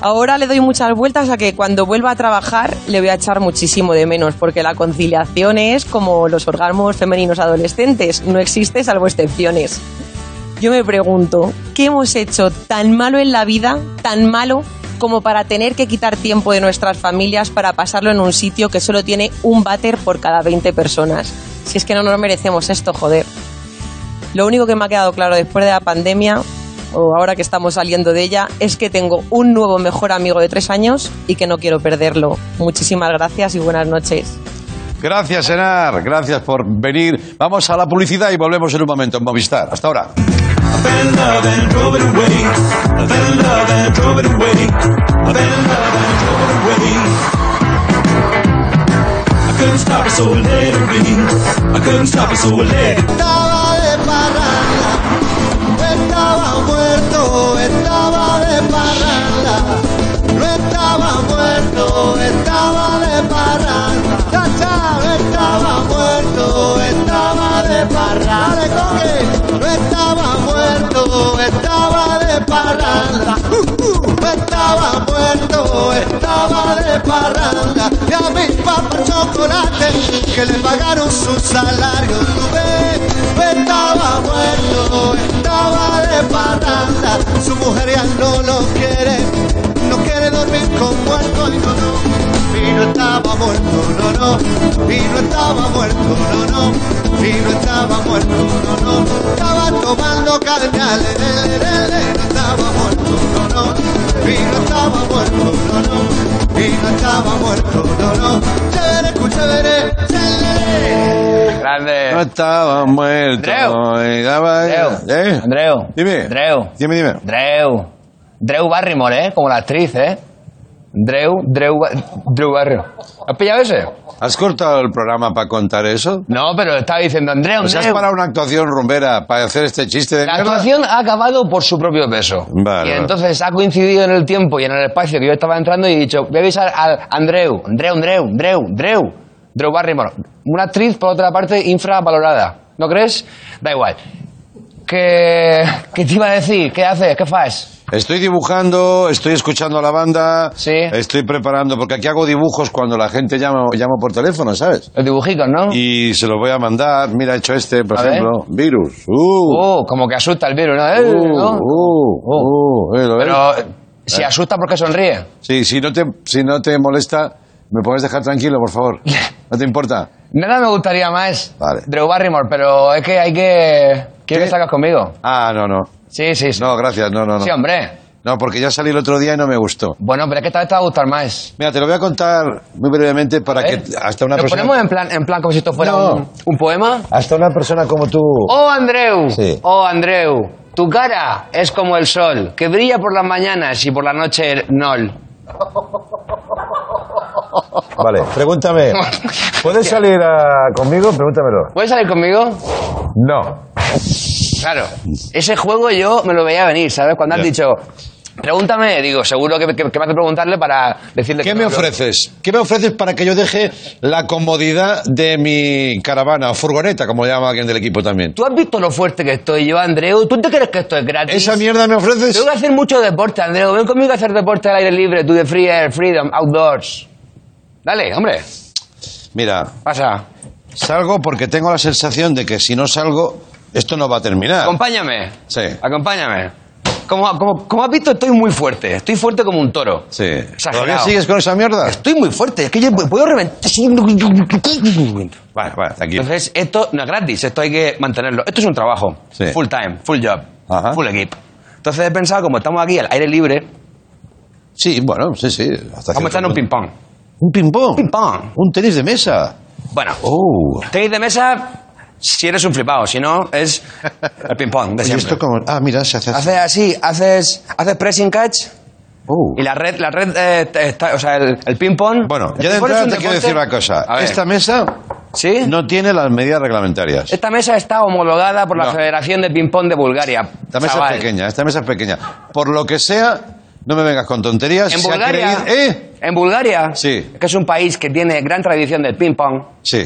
Ahora le doy muchas vueltas a que cuando vuelva a trabajar le voy a echar muchísimo de menos, porque la conciliación es como los orgasmos femeninos adolescentes, no existe salvo excepciones. Yo me pregunto, ¿qué hemos hecho tan malo en la vida, tan malo, como para tener que quitar tiempo de nuestras familias para pasarlo en un sitio que solo tiene un váter por cada 20 personas? Si es que no nos merecemos esto, joder. Lo único que me ha quedado claro después de la pandemia, o ahora que estamos saliendo de ella, es que tengo un nuevo mejor amigo de tres años y que no quiero perderlo. Muchísimas gracias y buenas noches. Gracias, Enar. Gracias por venir. Vamos a la publicidad y volvemos en un momento en Movistar. Hasta ahora. Estaba de parranda. Y a mi papá chocolate que le pagaron su salario. No estaba muerto, estaba de parranda. Su mujer ya no lo quiere, no quiere dormir con muerto y no. Y no estaba muerto, no, no. Y no estaba muerto, no, no. Y no estaba muerto, no, no. Estaba tomando le, no estaba muerto, no, no. Y no estaba muerto, no, no. Y no estaba muerto, no, no. Chévere, chévere, chévere. Grande. No estaba muerto. Andreu. Andreu. ¿Eh? Andreu. Dime. Andreu. Dime, dime. Drew. Drew Barrymore, ¿eh? Como la actriz, ¿eh? Drew, Drew, Drew Barrymore. ¿Has pillado ese? ¿Has cortado el programa para contar eso? No, pero estaba diciendo Andreu, ¿Os has parado una actuación rumbera para hacer este chiste de La mierda? actuación ha acabado por su propio peso. Vale, y entonces ha coincidido en el tiempo y en el espacio que yo estaba entrando y he dicho, voy a avisar al Andreu, Andreu, Andreu, Andreu, Andreu, Drew Barrymore. Una actriz, por otra parte, infravalorada. ¿No crees? Da igual. ¿Qué, qué te iba a decir? ¿Qué haces? ¿Qué haces? Estoy dibujando, estoy escuchando a la banda, Sí. estoy preparando, porque aquí hago dibujos cuando la gente llama, llama por teléfono, ¿sabes? Los dibujitos, ¿no? Y se los voy a mandar. Mira, he hecho este, por A ver. ejemplo. Virus. Uh, Uh, como que asusta el virus, ¿no? Eh, uh, ¿no? uh, uh, eh, ¿lo ves? Pero si asusta porque sonríe. Sí, si no, te, si no te molesta, ¿me puedes dejar tranquilo, por favor? [laughs] ¿No te importa? Nada me gustaría más. Vale. Drew Barrymore, pero es que hay que... ¿Quieres que salgas conmigo? Ah, no, no. Sí, sí, sí. No, gracias, no, no, no. Sí, hombre. No, porque ya salí el otro día y no me gustó. Bueno, pero es que esta vez te va a gustar más. Mira, te lo voy a contar muy brevemente para ¿Eh? que hasta una ¿Lo persona... ponemos en plan, en plan como si esto fuera No. un, un poema? Hasta una persona como tú... Oh, Andreu. Sí. Oh, Andreu. Tu cara es como el sol, que brilla por las mañanas y por la noche nol. Vale, pregúntame. [laughs] ¿Puedes salir a- conmigo? Pregúntamelo. ¿Puedes salir conmigo? No. Claro. Ese juego yo me lo veía venir, ¿sabes? Cuando has dicho, pregúntame, digo, seguro que, que- que me hace preguntarle para decirle ¿Qué que me no, ofreces? ¿Qué me ofreces para que yo deje la comodidad de mi caravana o furgoneta, como llama alguien del equipo también? ¿Tú has visto lo fuerte que estoy yo, Andreu? ¿Tú te crees que esto es gratis? ¿Esa mierda me ofreces? Tengo que hacer mucho deporte, Andreu. Ven conmigo a hacer deporte al aire libre, to the free air, freedom, outdoors. Dale, hombre. Mira, Pasa. salgo porque tengo la sensación de que si no salgo, esto no va a terminar. Acompáñame. Sí, Acompáñame. Como, como, como has visto, estoy muy fuerte. Estoy fuerte como un toro. sí. Exagerado. ¿Todavía sigues con esa mierda? Estoy muy fuerte. Es que yo puedo reventar. Vale, vale, tranquilo. Entonces, esto no es gratis. Esto hay que mantenerlo. Esto es un trabajo. Sí. Full time, full job. Full equip. Entonces he pensado, como estamos aquí al aire libre, Sí, bueno, sí, sí. hasta vamos a echar un ping-pong. ¿Un ping-pong? Ping-pong. ¿Un tenis de mesa? Bueno, Oh. tenis de mesa, si eres un flipado, si no, es el ping-pong de Oye, siempre. esto como... Ah, mira, se hace así. Haces así, haces, haces pressing catch Oh. y la red, la red eh, está, o sea, el, el ping-pong. Bueno, el ya de entrada un te quiero decir una cosa. Esta mesa ¿sí? no tiene las medidas reglamentarias. Esta mesa está homologada por la No. Federación de Ping-Pong de Bulgaria. Esta mesa chaval. es pequeña, esta mesa es pequeña. Por lo que sea, no me vengas con tonterías. En Bulgaria, creído- ¿Eh? en Bulgaria, Sí. que es un país que tiene gran tradición del ping-pong, Sí.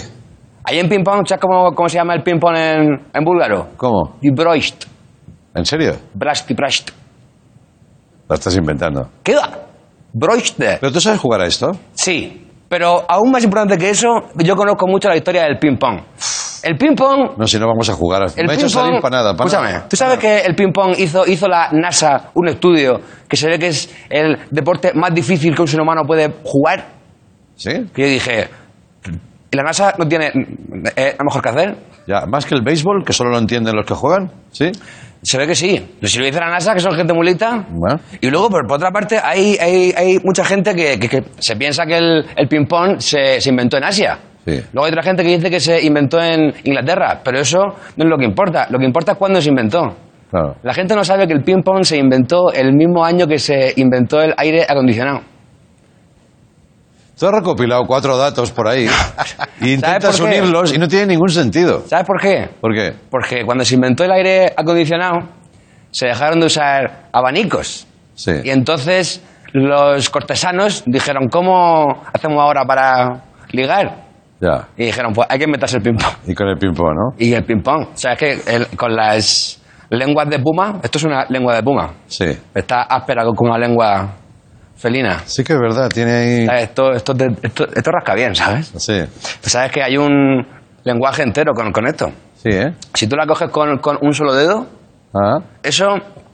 Ahí en ping-pong, ¿sabes cómo, cómo se llama el ping-pong en, en búlgaro? ¿Cómo? Ibroist, ¿En serio? Brasti, Brast. Lo estás inventando. ¿Qué va? Broiste. ¿Pero tú sabes jugar a esto? Sí, pero aún más importante que eso, yo conozco mucho la historia del ping-pong. El ping-pong No, si no vamos a jugar. El me ha hecho salir para nada. Escúchame, nada. ¿tú sabes que el ping-pong hizo, hizo la NASA un estudio que se ve que es el deporte más difícil que un ser humano puede jugar? ¿Sí? Que yo dije, ¿y la NASA no tiene eh, nada mejor que hacer? Ya, más que el béisbol, que solo lo entienden los que juegan. ¿Sí? Se ve que sí. Si lo dice la NASA, que son gente muy lista. Bueno. Y luego, por, por otra parte, hay, hay, hay mucha gente que, que- que se piensa que el, el ping-pong se, se inventó en Asia. Sí. Luego hay otra gente que dice que se inventó en Inglaterra, pero eso no es lo que importa. Lo que importa es cuándo se inventó. Claro. La gente no sabe que el ping-pong se inventó el mismo año que se inventó el aire acondicionado. Tú has recopilado cuatro datos por ahí [laughs] y intentas unirlos y no tiene ningún sentido. ¿Sabes por qué? ¿Por qué? Porque cuando se inventó el aire acondicionado, se dejaron de usar abanicos. Sí. Y entonces los cortesanos dijeron, ¿cómo hacemos ahora para ligar? Ya. Y dijeron, pues hay que inventarse el ping-pong. Y con el ping-pong, ¿no? Y el ping-pong. O sea, es que el- con las lenguas de puma, esto es una lengua de puma. Sí. Está áspera con una lengua felina. Sí que es verdad, tiene ahí... ¿Sabes? Esto, esto, te- esto, esto rasca bien, ¿sabes? Sí. Pues sabes que hay un lenguaje entero con, con esto. Sí, ¿eh? Si tú la coges con, con un solo dedo, Ah, eso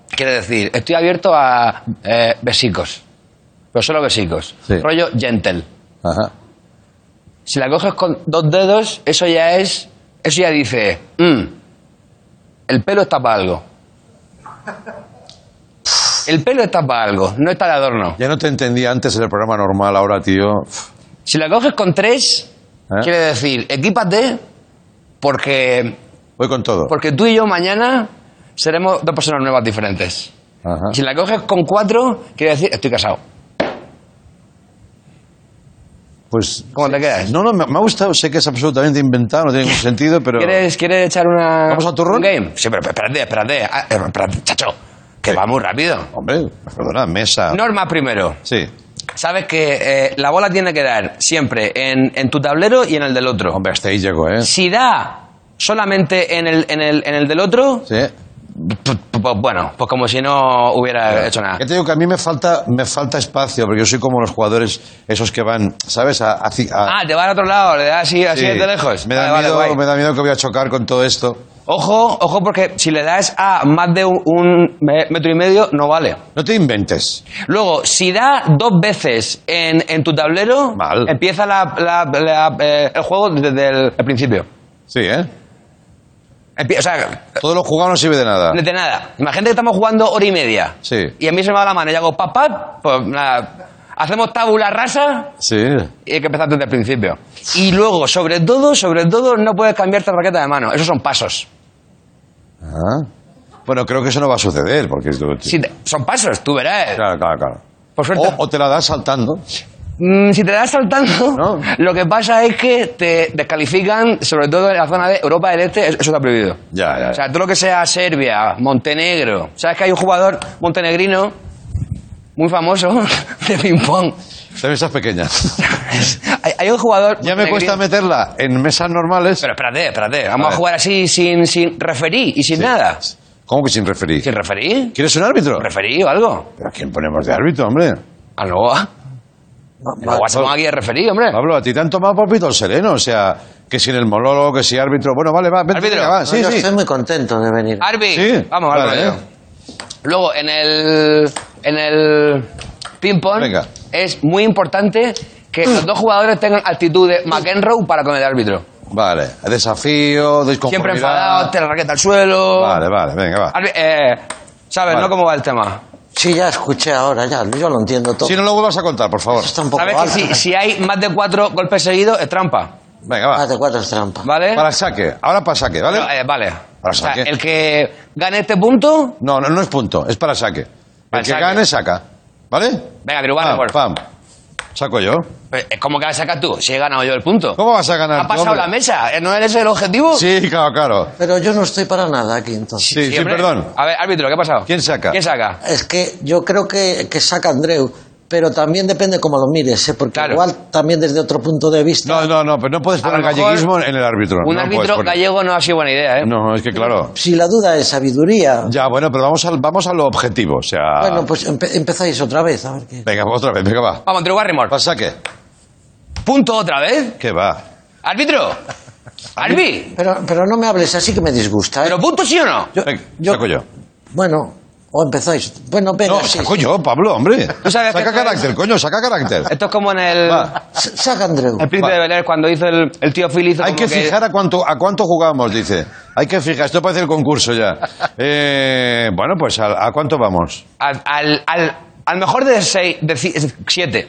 quiere decir, estoy abierto a eh, besicos. Pero solo besicos. Sí. Rollo gentle. ajá. Si la coges con dos dedos, eso ya es. Eso ya dice. "Mm, el pelo está para algo. El pelo está para algo, no está de adorno. Ya no te entendía antes en el programa normal, ahora, tío. Si la coges con tres, ¿Eh? quiere decir, equípate, porque, Voy con todo. porque tú y yo mañana seremos dos personas nuevas diferentes. Ajá. Si la coges con cuatro, quiere decir, estoy casado. Pues, ¿Cómo te quedas? no, no, me, me ha gustado. Sé que es absolutamente inventado, no tiene ningún [laughs] sentido, pero... ¿Quieres, ¿Quieres echar una. ¿Vamos al turrón? un game? Sí, pero espérate, espérate. Ah, eh, espérate, chacho, que va muy rápido. Hombre, perdona, mesa. Norma primero. Sí. Sabes que eh, la bola tiene que dar siempre en, en tu tablero y en el del otro. Hombre, hasta ahí llego, ¿eh? Si da solamente en el, en el, en el del otro, Sí. Bueno, pues como si no hubiera hecho nada. Ya te digo que a mí me falta, me falta espacio, porque yo soy como los jugadores esos que van, ¿sabes? A, a- a- Ah, te va al otro lado, le das así, así Sí. de lejos. Me da, Vale, miedo, me da miedo que voy a chocar con todo esto. Ojo, ojo, porque si le das a más de un, un me- metro y medio, no vale. No te inventes. Luego, si da dos veces en, en tu tablero, Mal. empieza la- la- la- eh, el juego desde el, el principio. Sí, ¿eh? O sea, Todo lo jugado no sirve de nada. desde nada. Imagínate que estamos jugando hora y media. Sí. Y a mí se me va la mano y hago pap, pap, pues nada. Hacemos tabula rasa Sí. y hay que empezar desde el principio. Y luego, sobre todo, sobre todo, no puedes cambiarte la raqueta de mano. Esos son pasos. Ah. Bueno, creo que eso no va a suceder, porque... Sí, son pasos, tú verás. Claro, claro, claro. Por suerte. O, o te la das saltando. Mm, si te das saltando, No. [laughs] lo que pasa es que te descalifican, sobre todo en la zona de Europa del Este, eso está prohibido. Ya, ya. O sea, todo lo que sea Serbia, Montenegro. ¿Sabes que hay un jugador montenegrino muy famoso [laughs] de ping-pong? También estás pequeña. [laughs] Hay, hay un jugador. Ya me cuesta meterla en mesas normales. Pero espérate, espérate. Vamos A jugar así sin, sin referí y sin Sí. nada. ¿Cómo que sin referir? ¿Sin referí? ¿Quieres un árbitro? ¿Referí o algo? ¿Pero a quién ponemos de árbitro, hombre? ¿A Novoa? Se ponga aquí de referí, hombre. Pablo, a ti te han tomado por pito el sereno, o sea, que si en el monólogo, que si árbitro. Bueno, vale, va, vete, Árbitro. venga, va, No, sí, yo sí. estoy muy contento de venir. Arbi, Sí, vamos vale, al rollo. eh. Luego, en el, en el ping-pong Venga. es muy importante que los dos jugadores tengan actitud de McEnroe para con el árbitro. Vale, desafío, Siempre disconformidad. enfadado, te la raqueta al suelo. Vale, vale, venga, va. Arbi- eh, ¿Sabes, Vale. no? ¿Cómo va el tema? Sí, ya escuché ahora, ya, yo lo entiendo todo. Si no lo vuelvas a contar, por favor. Está un poco ¿Sabes que alto. si, si hay más de cuatro golpes seguidos es trampa? Venga, va. Más de cuatro es trampa. ¿Vale? Para saque. Ahora para saque, ¿vale? Eh, vale. Para O sea, saque. el que gane este punto. No, no, no es punto, es para saque. Para el que saque. gane, saca. ¿Vale? Venga, Drew Pam, Barrymore. pam. Saco yo. Eh, ¿Cómo que vas a sacar tú? Si he ganado yo el punto. ¿Cómo vas a ganar? ¿Ha tú, pasado hombre? la mesa? ¿Eh, ¿No eres el objetivo? Sí, claro, claro. Pero yo no estoy para nada aquí entonces. Sí, sí, perdón. A ver, árbitro, ¿qué ha pasado? ¿Quién saca? ¿Quién saca? Es que yo creo que, que saca Andreu, pero también depende cómo lo mires, ¿eh? porque Claro. igual también desde otro punto de vista. No, no, no, pero no puedes poner galleguismo en el árbitro. Un no árbitro poner. gallego no ha sido buena idea, ¿eh? No, es que claro. Si la duda es sabiduría, Ya, bueno, pero vamos, al, vamos a lo objetivo. O sea. bueno, pues empe- empezáis otra vez, a ver qué. Venga, otra vez, venga, va. Vamos, Drew Barrymore. Para saque. ¿Punto otra vez? ¿Qué va? ¿Árbitro? ¿Arbi? Pero, pero no me hables así que me disgusta, ¿eh? ¿Pero punto sí o no? Yo- Venga, yo- saco yo. Bueno, o empezáis. Bueno, venga, No, sí, saco sí. yo, Pablo, hombre. Tú sabes que saca es- carácter, coño, saca carácter. Esto es como en el... Va. Saca Andreu. El príncipe Va. de Bel Air cuando hizo el, el tío Phil hizo Hay como que fijar a cuánto, a cuánto jugamos, dice. Hay que fijar, esto parece el concurso ya. Eh, bueno, pues ¿a, a cuánto vamos? Al, al, al, al mejor de seis, de siete.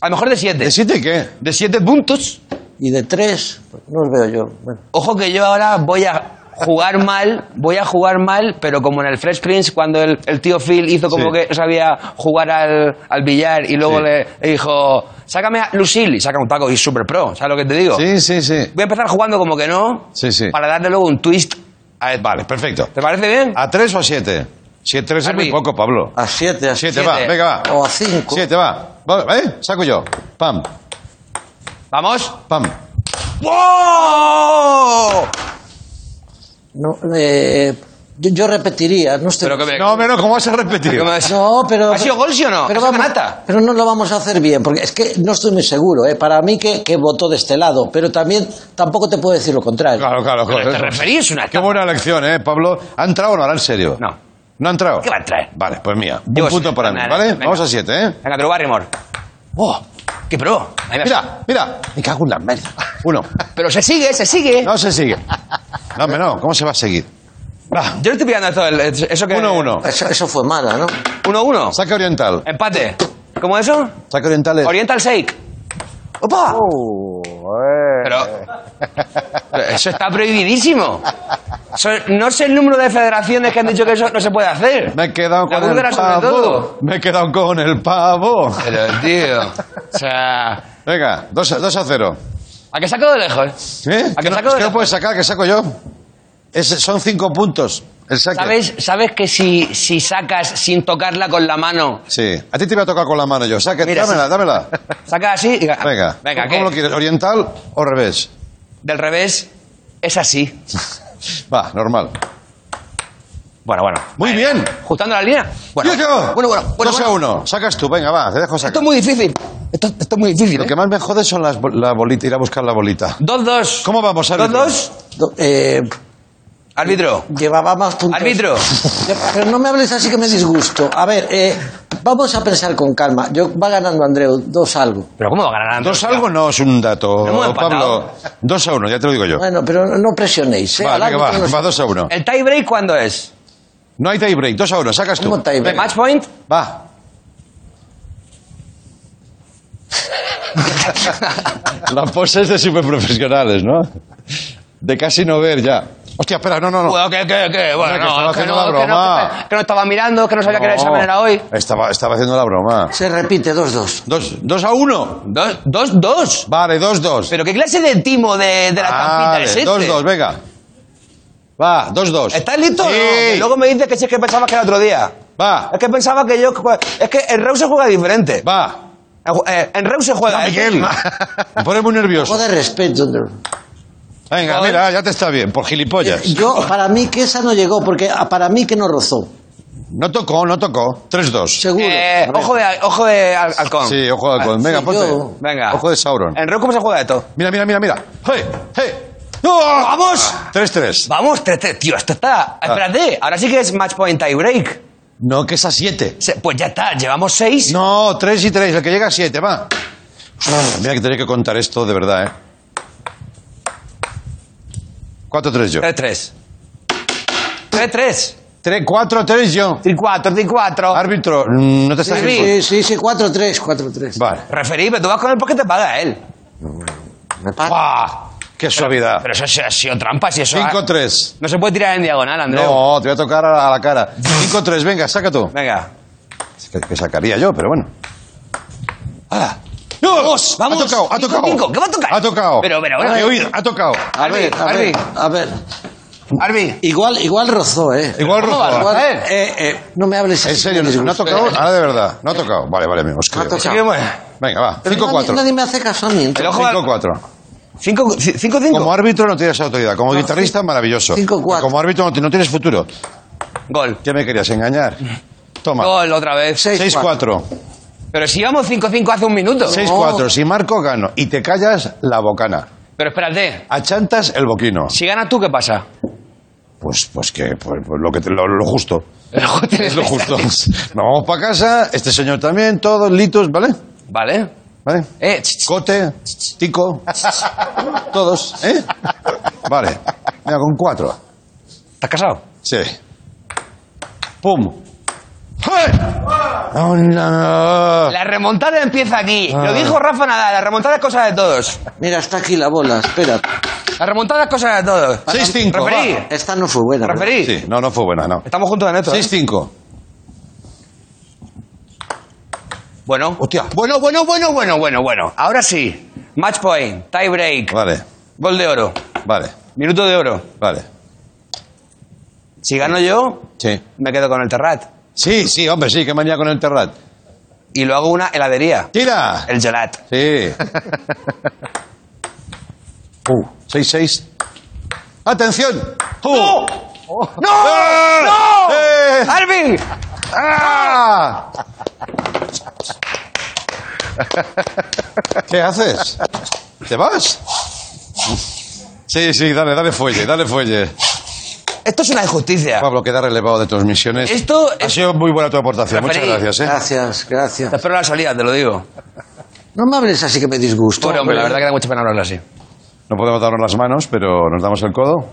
Al mejor de siete. ¿De siete qué? De siete puntos. Y de tres, pues, no os veo yo. Bueno, Ojo que yo ahora voy a jugar mal, voy a jugar mal, pero como en el Fresh Prince, cuando el, el tío Phil hizo como Sí. que sabía jugar al, al billar y luego Sí. le, le dijo, sácame a Lucille y saca un taco y super pro, ¿sabes lo que te digo? Sí, sí, sí. Voy a empezar jugando como que no, Sí, sí. para darle luego un twist a. Vale, perfecto. ¿Te parece bien? ¿A tres o a siete? Siete, tres es muy poco, Pablo. a siete, a Siete, siete. va, venga, va. O a cinco. Siete, va. Va, ¿Eh? Saco yo. Pam, ¿Vamos? pam. ¡Wow! No, eh, yo, yo repetiría, no estoy... Pero que me- No, menos, ¿cómo vas a repetir? No, pero... ¿Ha sido gol, sí o no? Pero, ¿Ha sido vamos- pero no lo vamos a hacer bien, porque es que no estoy muy seguro. ¿eh? Para mí que, que votó de este lado, pero también tampoco te puedo decir lo contrario. Claro, claro, Pero joder. te referís una Qué buena lección, ¿eh, Pablo? ¿Ha entrado o no? ¿Ahora en serio? No. ¿No ha entrado? ¿Qué va a traer? Vale, pues mía. Un punto para mí, ¿vale? venga. Vamos a siete, ¿eh? Venga, Drew Barrymore. ¡Oh! ¡Qué pro! Ahí me- Mira, mira. Me cago en la merda. Uno. Pero se sigue, se sigue. No se sigue. No, hombre, no. ¿Cómo se va a seguir? Va. Yo le estoy pillando esto, el- eso que... Uno, uno. Eso, eso fue mala, ¿no? Uno, uno. Saque oriental. Empate. ¿Cómo eso? Saque oriental es... Oriental Shake. ¡Opa! Pero, pero eso está prohibidísimo. Eso- no sé el número de federaciones que han dicho que eso no se puede hacer. Me he quedado La con el pavo. Me he quedado con el pavo. Pero, tío, o sea... Venga, 2 a, dos a 0. ¿A qué saco de lejos? ¿Eh? ¿A Que qué no, saco es de que no lejos? puedes sacar, que saco yo. Es- son cinco puntos. ¿Sabes, ¿Sabes que si, si sacas sin tocarla con la mano, Sí. A ti te iba a tocar con la mano yo. Mira, dámela, sí. dámela. sacas así? y- Venga. Venga, ¿Cómo ¿qué? lo quieres? ¿Oriental o revés? Del revés, es así. [laughs] Va, normal. Bueno, bueno. Muy bien. ¿Justando la línea? Bueno, Yo, yo. bueno, bueno. bueno, Dos a bueno. uno. Sacas tú, venga, va, te dejo Esto sacar. es muy difícil. Esto, esto es muy difícil. Lo ¿eh? que más me jode son las, la bolita, ir a buscar la bolita. Dos, dos. ¿Cómo vamos, Dos, árbitro? dos. Do- eh, Árbitro. llevaba más puntos. Árbitro. Pero no me hables así que me disgusto. A ver, eh, vamos a pensar con calma. Yo va ganando Andreu, dos algo. ¿Pero cómo va a ganar Andrés? Dos algo no es un dato. Pablo. Dos a uno, ya te lo digo yo. Bueno, pero no presionéis. ¿eh? Va, venga, va, va, dos a uno. ¿El tie break cuándo es? No hay tie break, dos a uno, sacas tú. ¿Cómo tie break? ¿Match point? Va. [laughs] Las poses de superprofesionales, ¿no? De casi no ver ya. Hostia, espera, no, no, no. Bueno, ¿qué, qué, qué? Bueno, no, estaba haciendo no, la que no, broma. que no estaba mirando, que no sabía que el No. examen era hoy. Estaba, estaba haciendo la broma. Se repite, dos, dos. Dos, dos a uno. Dos, dos, dos. Vale, dos, dos. ¿Pero qué clase de timo de, de la tampita Vale, es este? dos, dos, venga. Va, dos, dos. ¿Estás listo o no? Sí. Que luego me dices que si es que pensabas que era otro día. Va, Es que pensaba que yo... Es que en Reus se juega diferente. va. Eh, En Reus se juega... ¿eh? Miguel. [laughs] Me pone muy nervioso. Poco de respeto, Venga, mira, ya te está bien, por gilipollas. Yo, para mí que esa no llegó, porque ah, para mí que no rozó. No tocó, no tocó. Tres, dos. Seguro. Eh, ojo de, ojo de hal- halcón. Sí, ojo de halcón. Venga, sí, ponte. yo- Venga. Ojo de Sauron. ¿En Reus cómo se juega esto? Mira, mira, mira, mira. ¡Hey! ¡Hey! ¡Oh! ¡Vamos! Tres, tres. Vamos, tres, tres. Tío, esto está... Ah. Espérate, ahora sí que es match point tie break. No, que es a siete. Se- Pues ya está, llevamos seis. No, tres y tres. El que llega a siete, va. Uf, Mira que tenía que contar esto de verdad, ¿eh? 4-3 yo. 3-3. 3-3. 3-4-3 yo. 3-4, 3-4. Árbitro, mm, no te estás... Sí, sí, sí, 4-3, 4-3. Vale. Referí, pero tú vas con él porque te paga él. ¡Ah! ¡Qué suavidad! Pero eso ha sido trampa, si eso... 5-3. No se puede tirar en diagonal, Andrés. No, te voy a tocar a, a la cara. 5-3, venga, saca tú. Venga. Es que, que sacaría yo, pero bueno. ¡Hala! ¡No! Vamos, vamos. Ha tocado, ha Cinco, tocado. cinco. ¿Qué va a tocar? Ha tocado. Pero, pero, pero. He oído, ha tocado. A ver, a ver, a ver. Arbi. Igual, igual rozó, ¿eh? Igual ¿Cómo rozó. va? Igual- A ver. eh, eh, no me hables En serio, no, ha tocado. Ahora de verdad, no ha tocado. Vale, vale, me os No ha tocado. Venga, va. Pero nadie, 5-4. nadie me hace caso a mí. entonces. 5-4. 5-5. Como árbitro no tienes autoridad. Como guitarrista, maravilloso. 5-4. Como árbitro no, ti- no tienes futuro. Gol. ¿Qué me querías engañar? Toma. Gol otra vez. 6-4. Pero si íbamos 5-5 hace un minuto. 6-4. Si marco, gano. Y te callas la bocana. Pero espérate. Achantas el boquino. Si ganas tú, ¿qué pasa? Pues, pues que, pues, pues lo, que te- lo, lo justo. [laughs] Es lo justo. Nos vamos para casa, este señor también, todos litos, ¿vale? Vale. ¿Vale? Eh, Cote, tico, todos, ¿eh? Vale. Mira, con cuatro. ¿Estás casado? Sí. ¡Pum! ¡Hey! No, no, no. La remontada empieza aquí. Ah. Lo dijo Rafa Nadal. La remontada es cosa de todos. Mira, está aquí la bola, espera. La remontada es cosa de todos. 6-5. Referí. va. Esta no fue buena. ¿verdad? Referí. Sí, no, no fue buena, no. Estamos juntos en esto. ¿eh? 6-5. Bueno. Hostia. Bueno, bueno, bueno, bueno, bueno, bueno. Ahora sí. Match point, tie break, Vale, gol de oro, vale, minuto de oro. vale. Si gano yo, Sí. me quedo con el Terrat. Sí, sí, hombre, sí, qué manía con el Terrat. Y lo hago una heladería. ¡Tira! El gelat. Sí. [laughs] Uh, 6-6. ¡Atención! Uh. ¡No! ¡No! ¡No! ¡Eh! ¡Arvin! ¡Ah! ¿Qué haces? ¿Te vas? Sí, sí, dale, dale fuelle, dale fuelle. Esto es una injusticia. Pablo, queda relevado de tus misiones. Esto Ha es... sido muy buena tu aportación. Muchas Referí. gracias, ¿eh? Gracias, gracias. Te espero la salida, te lo digo. No me hables así que me disgusto. Pobre hombre, la verdad que da mucha pena hablarlo así. No podemos darnos las manos, pero nos damos el codo.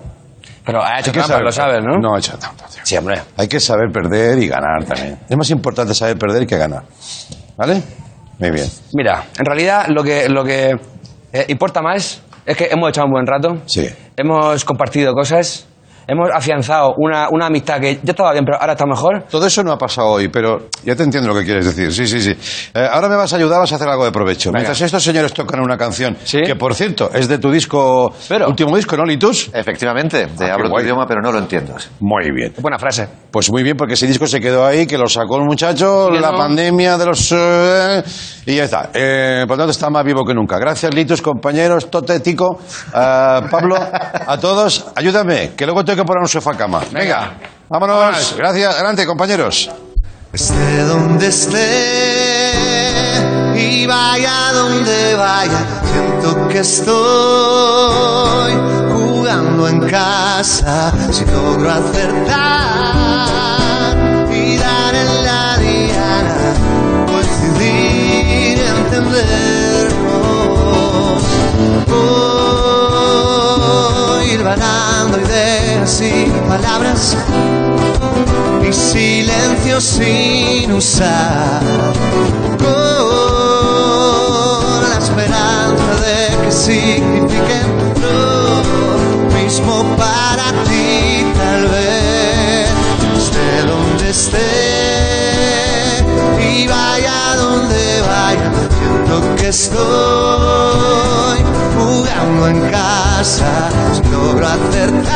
Pero ha hecho trampa, lo sabes, ¿no? No, he hecho trampa, tío. Sí, hombre. Hay que saber perder y ganar también. Es más importante saber perder que ganar. ¿Vale? Muy bien. Mira, en realidad lo que, lo que eh, importa más es que hemos echado un buen rato, Sí. hemos compartido cosas, hemos afianzado una, una amistad que ya estaba bien, pero ahora está mejor. Todo eso no ha pasado hoy, pero ya te entiendo lo que quieres decir. Sí, sí, sí. Eh, ahora me vas a ayudar, vas a hacer algo de provecho. Mientras estos señores tocan una canción, Sí. que por cierto es de tu disco, Pero. último disco, ¿no, Litus? Efectivamente, te Ah, hablo tu idioma, pero no lo entiendo. Muy bien. Buena frase. Pues muy bien, porque ese disco se quedó ahí, que lo sacó el muchacho, ¿Y la pandemia de los... eh, y ya está. Eh, por lo tanto, está más vivo que nunca. Gracias, Litus, compañeros, Tote, Tico, eh, Pablo, a todos. Ayúdame, que luego tengo que poner un sofá cama. Venga, vámonos. Gracias, adelante, compañeros. Esté donde esté y vaya donde vaya, siento que estoy jugando en casa. Si logro acertar y dar en la diana, coincidir y entendernos. Ideas y palabras y silencio sin usar. Con la esperanza de que signifiquen lo mismo para ti tal vez. Esté donde esté y vaya donde vaya siento que estoy jugando en casa. Logro acertar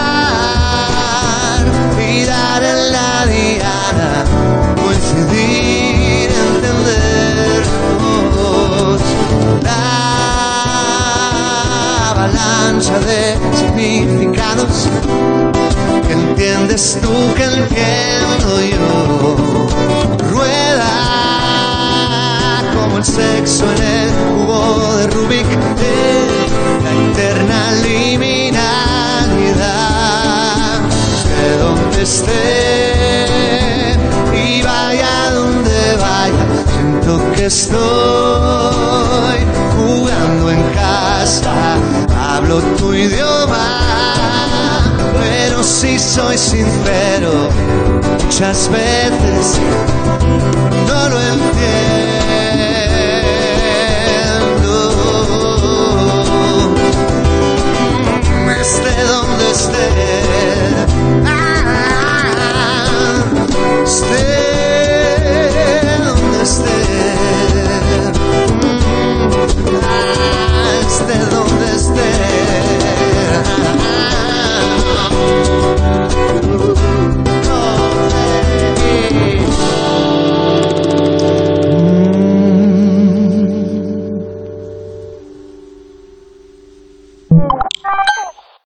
y en la diana coincidir entendernos la avalancha de significados. Que entiendes tú que entiendo yo como el sexo en el cubo de Rubik, eh, la interna liminalidad de donde esté y vaya donde vaya, siento que estoy jugando en casa, hablo tu idioma pero si soy sincero, muchas veces no lo entiendo.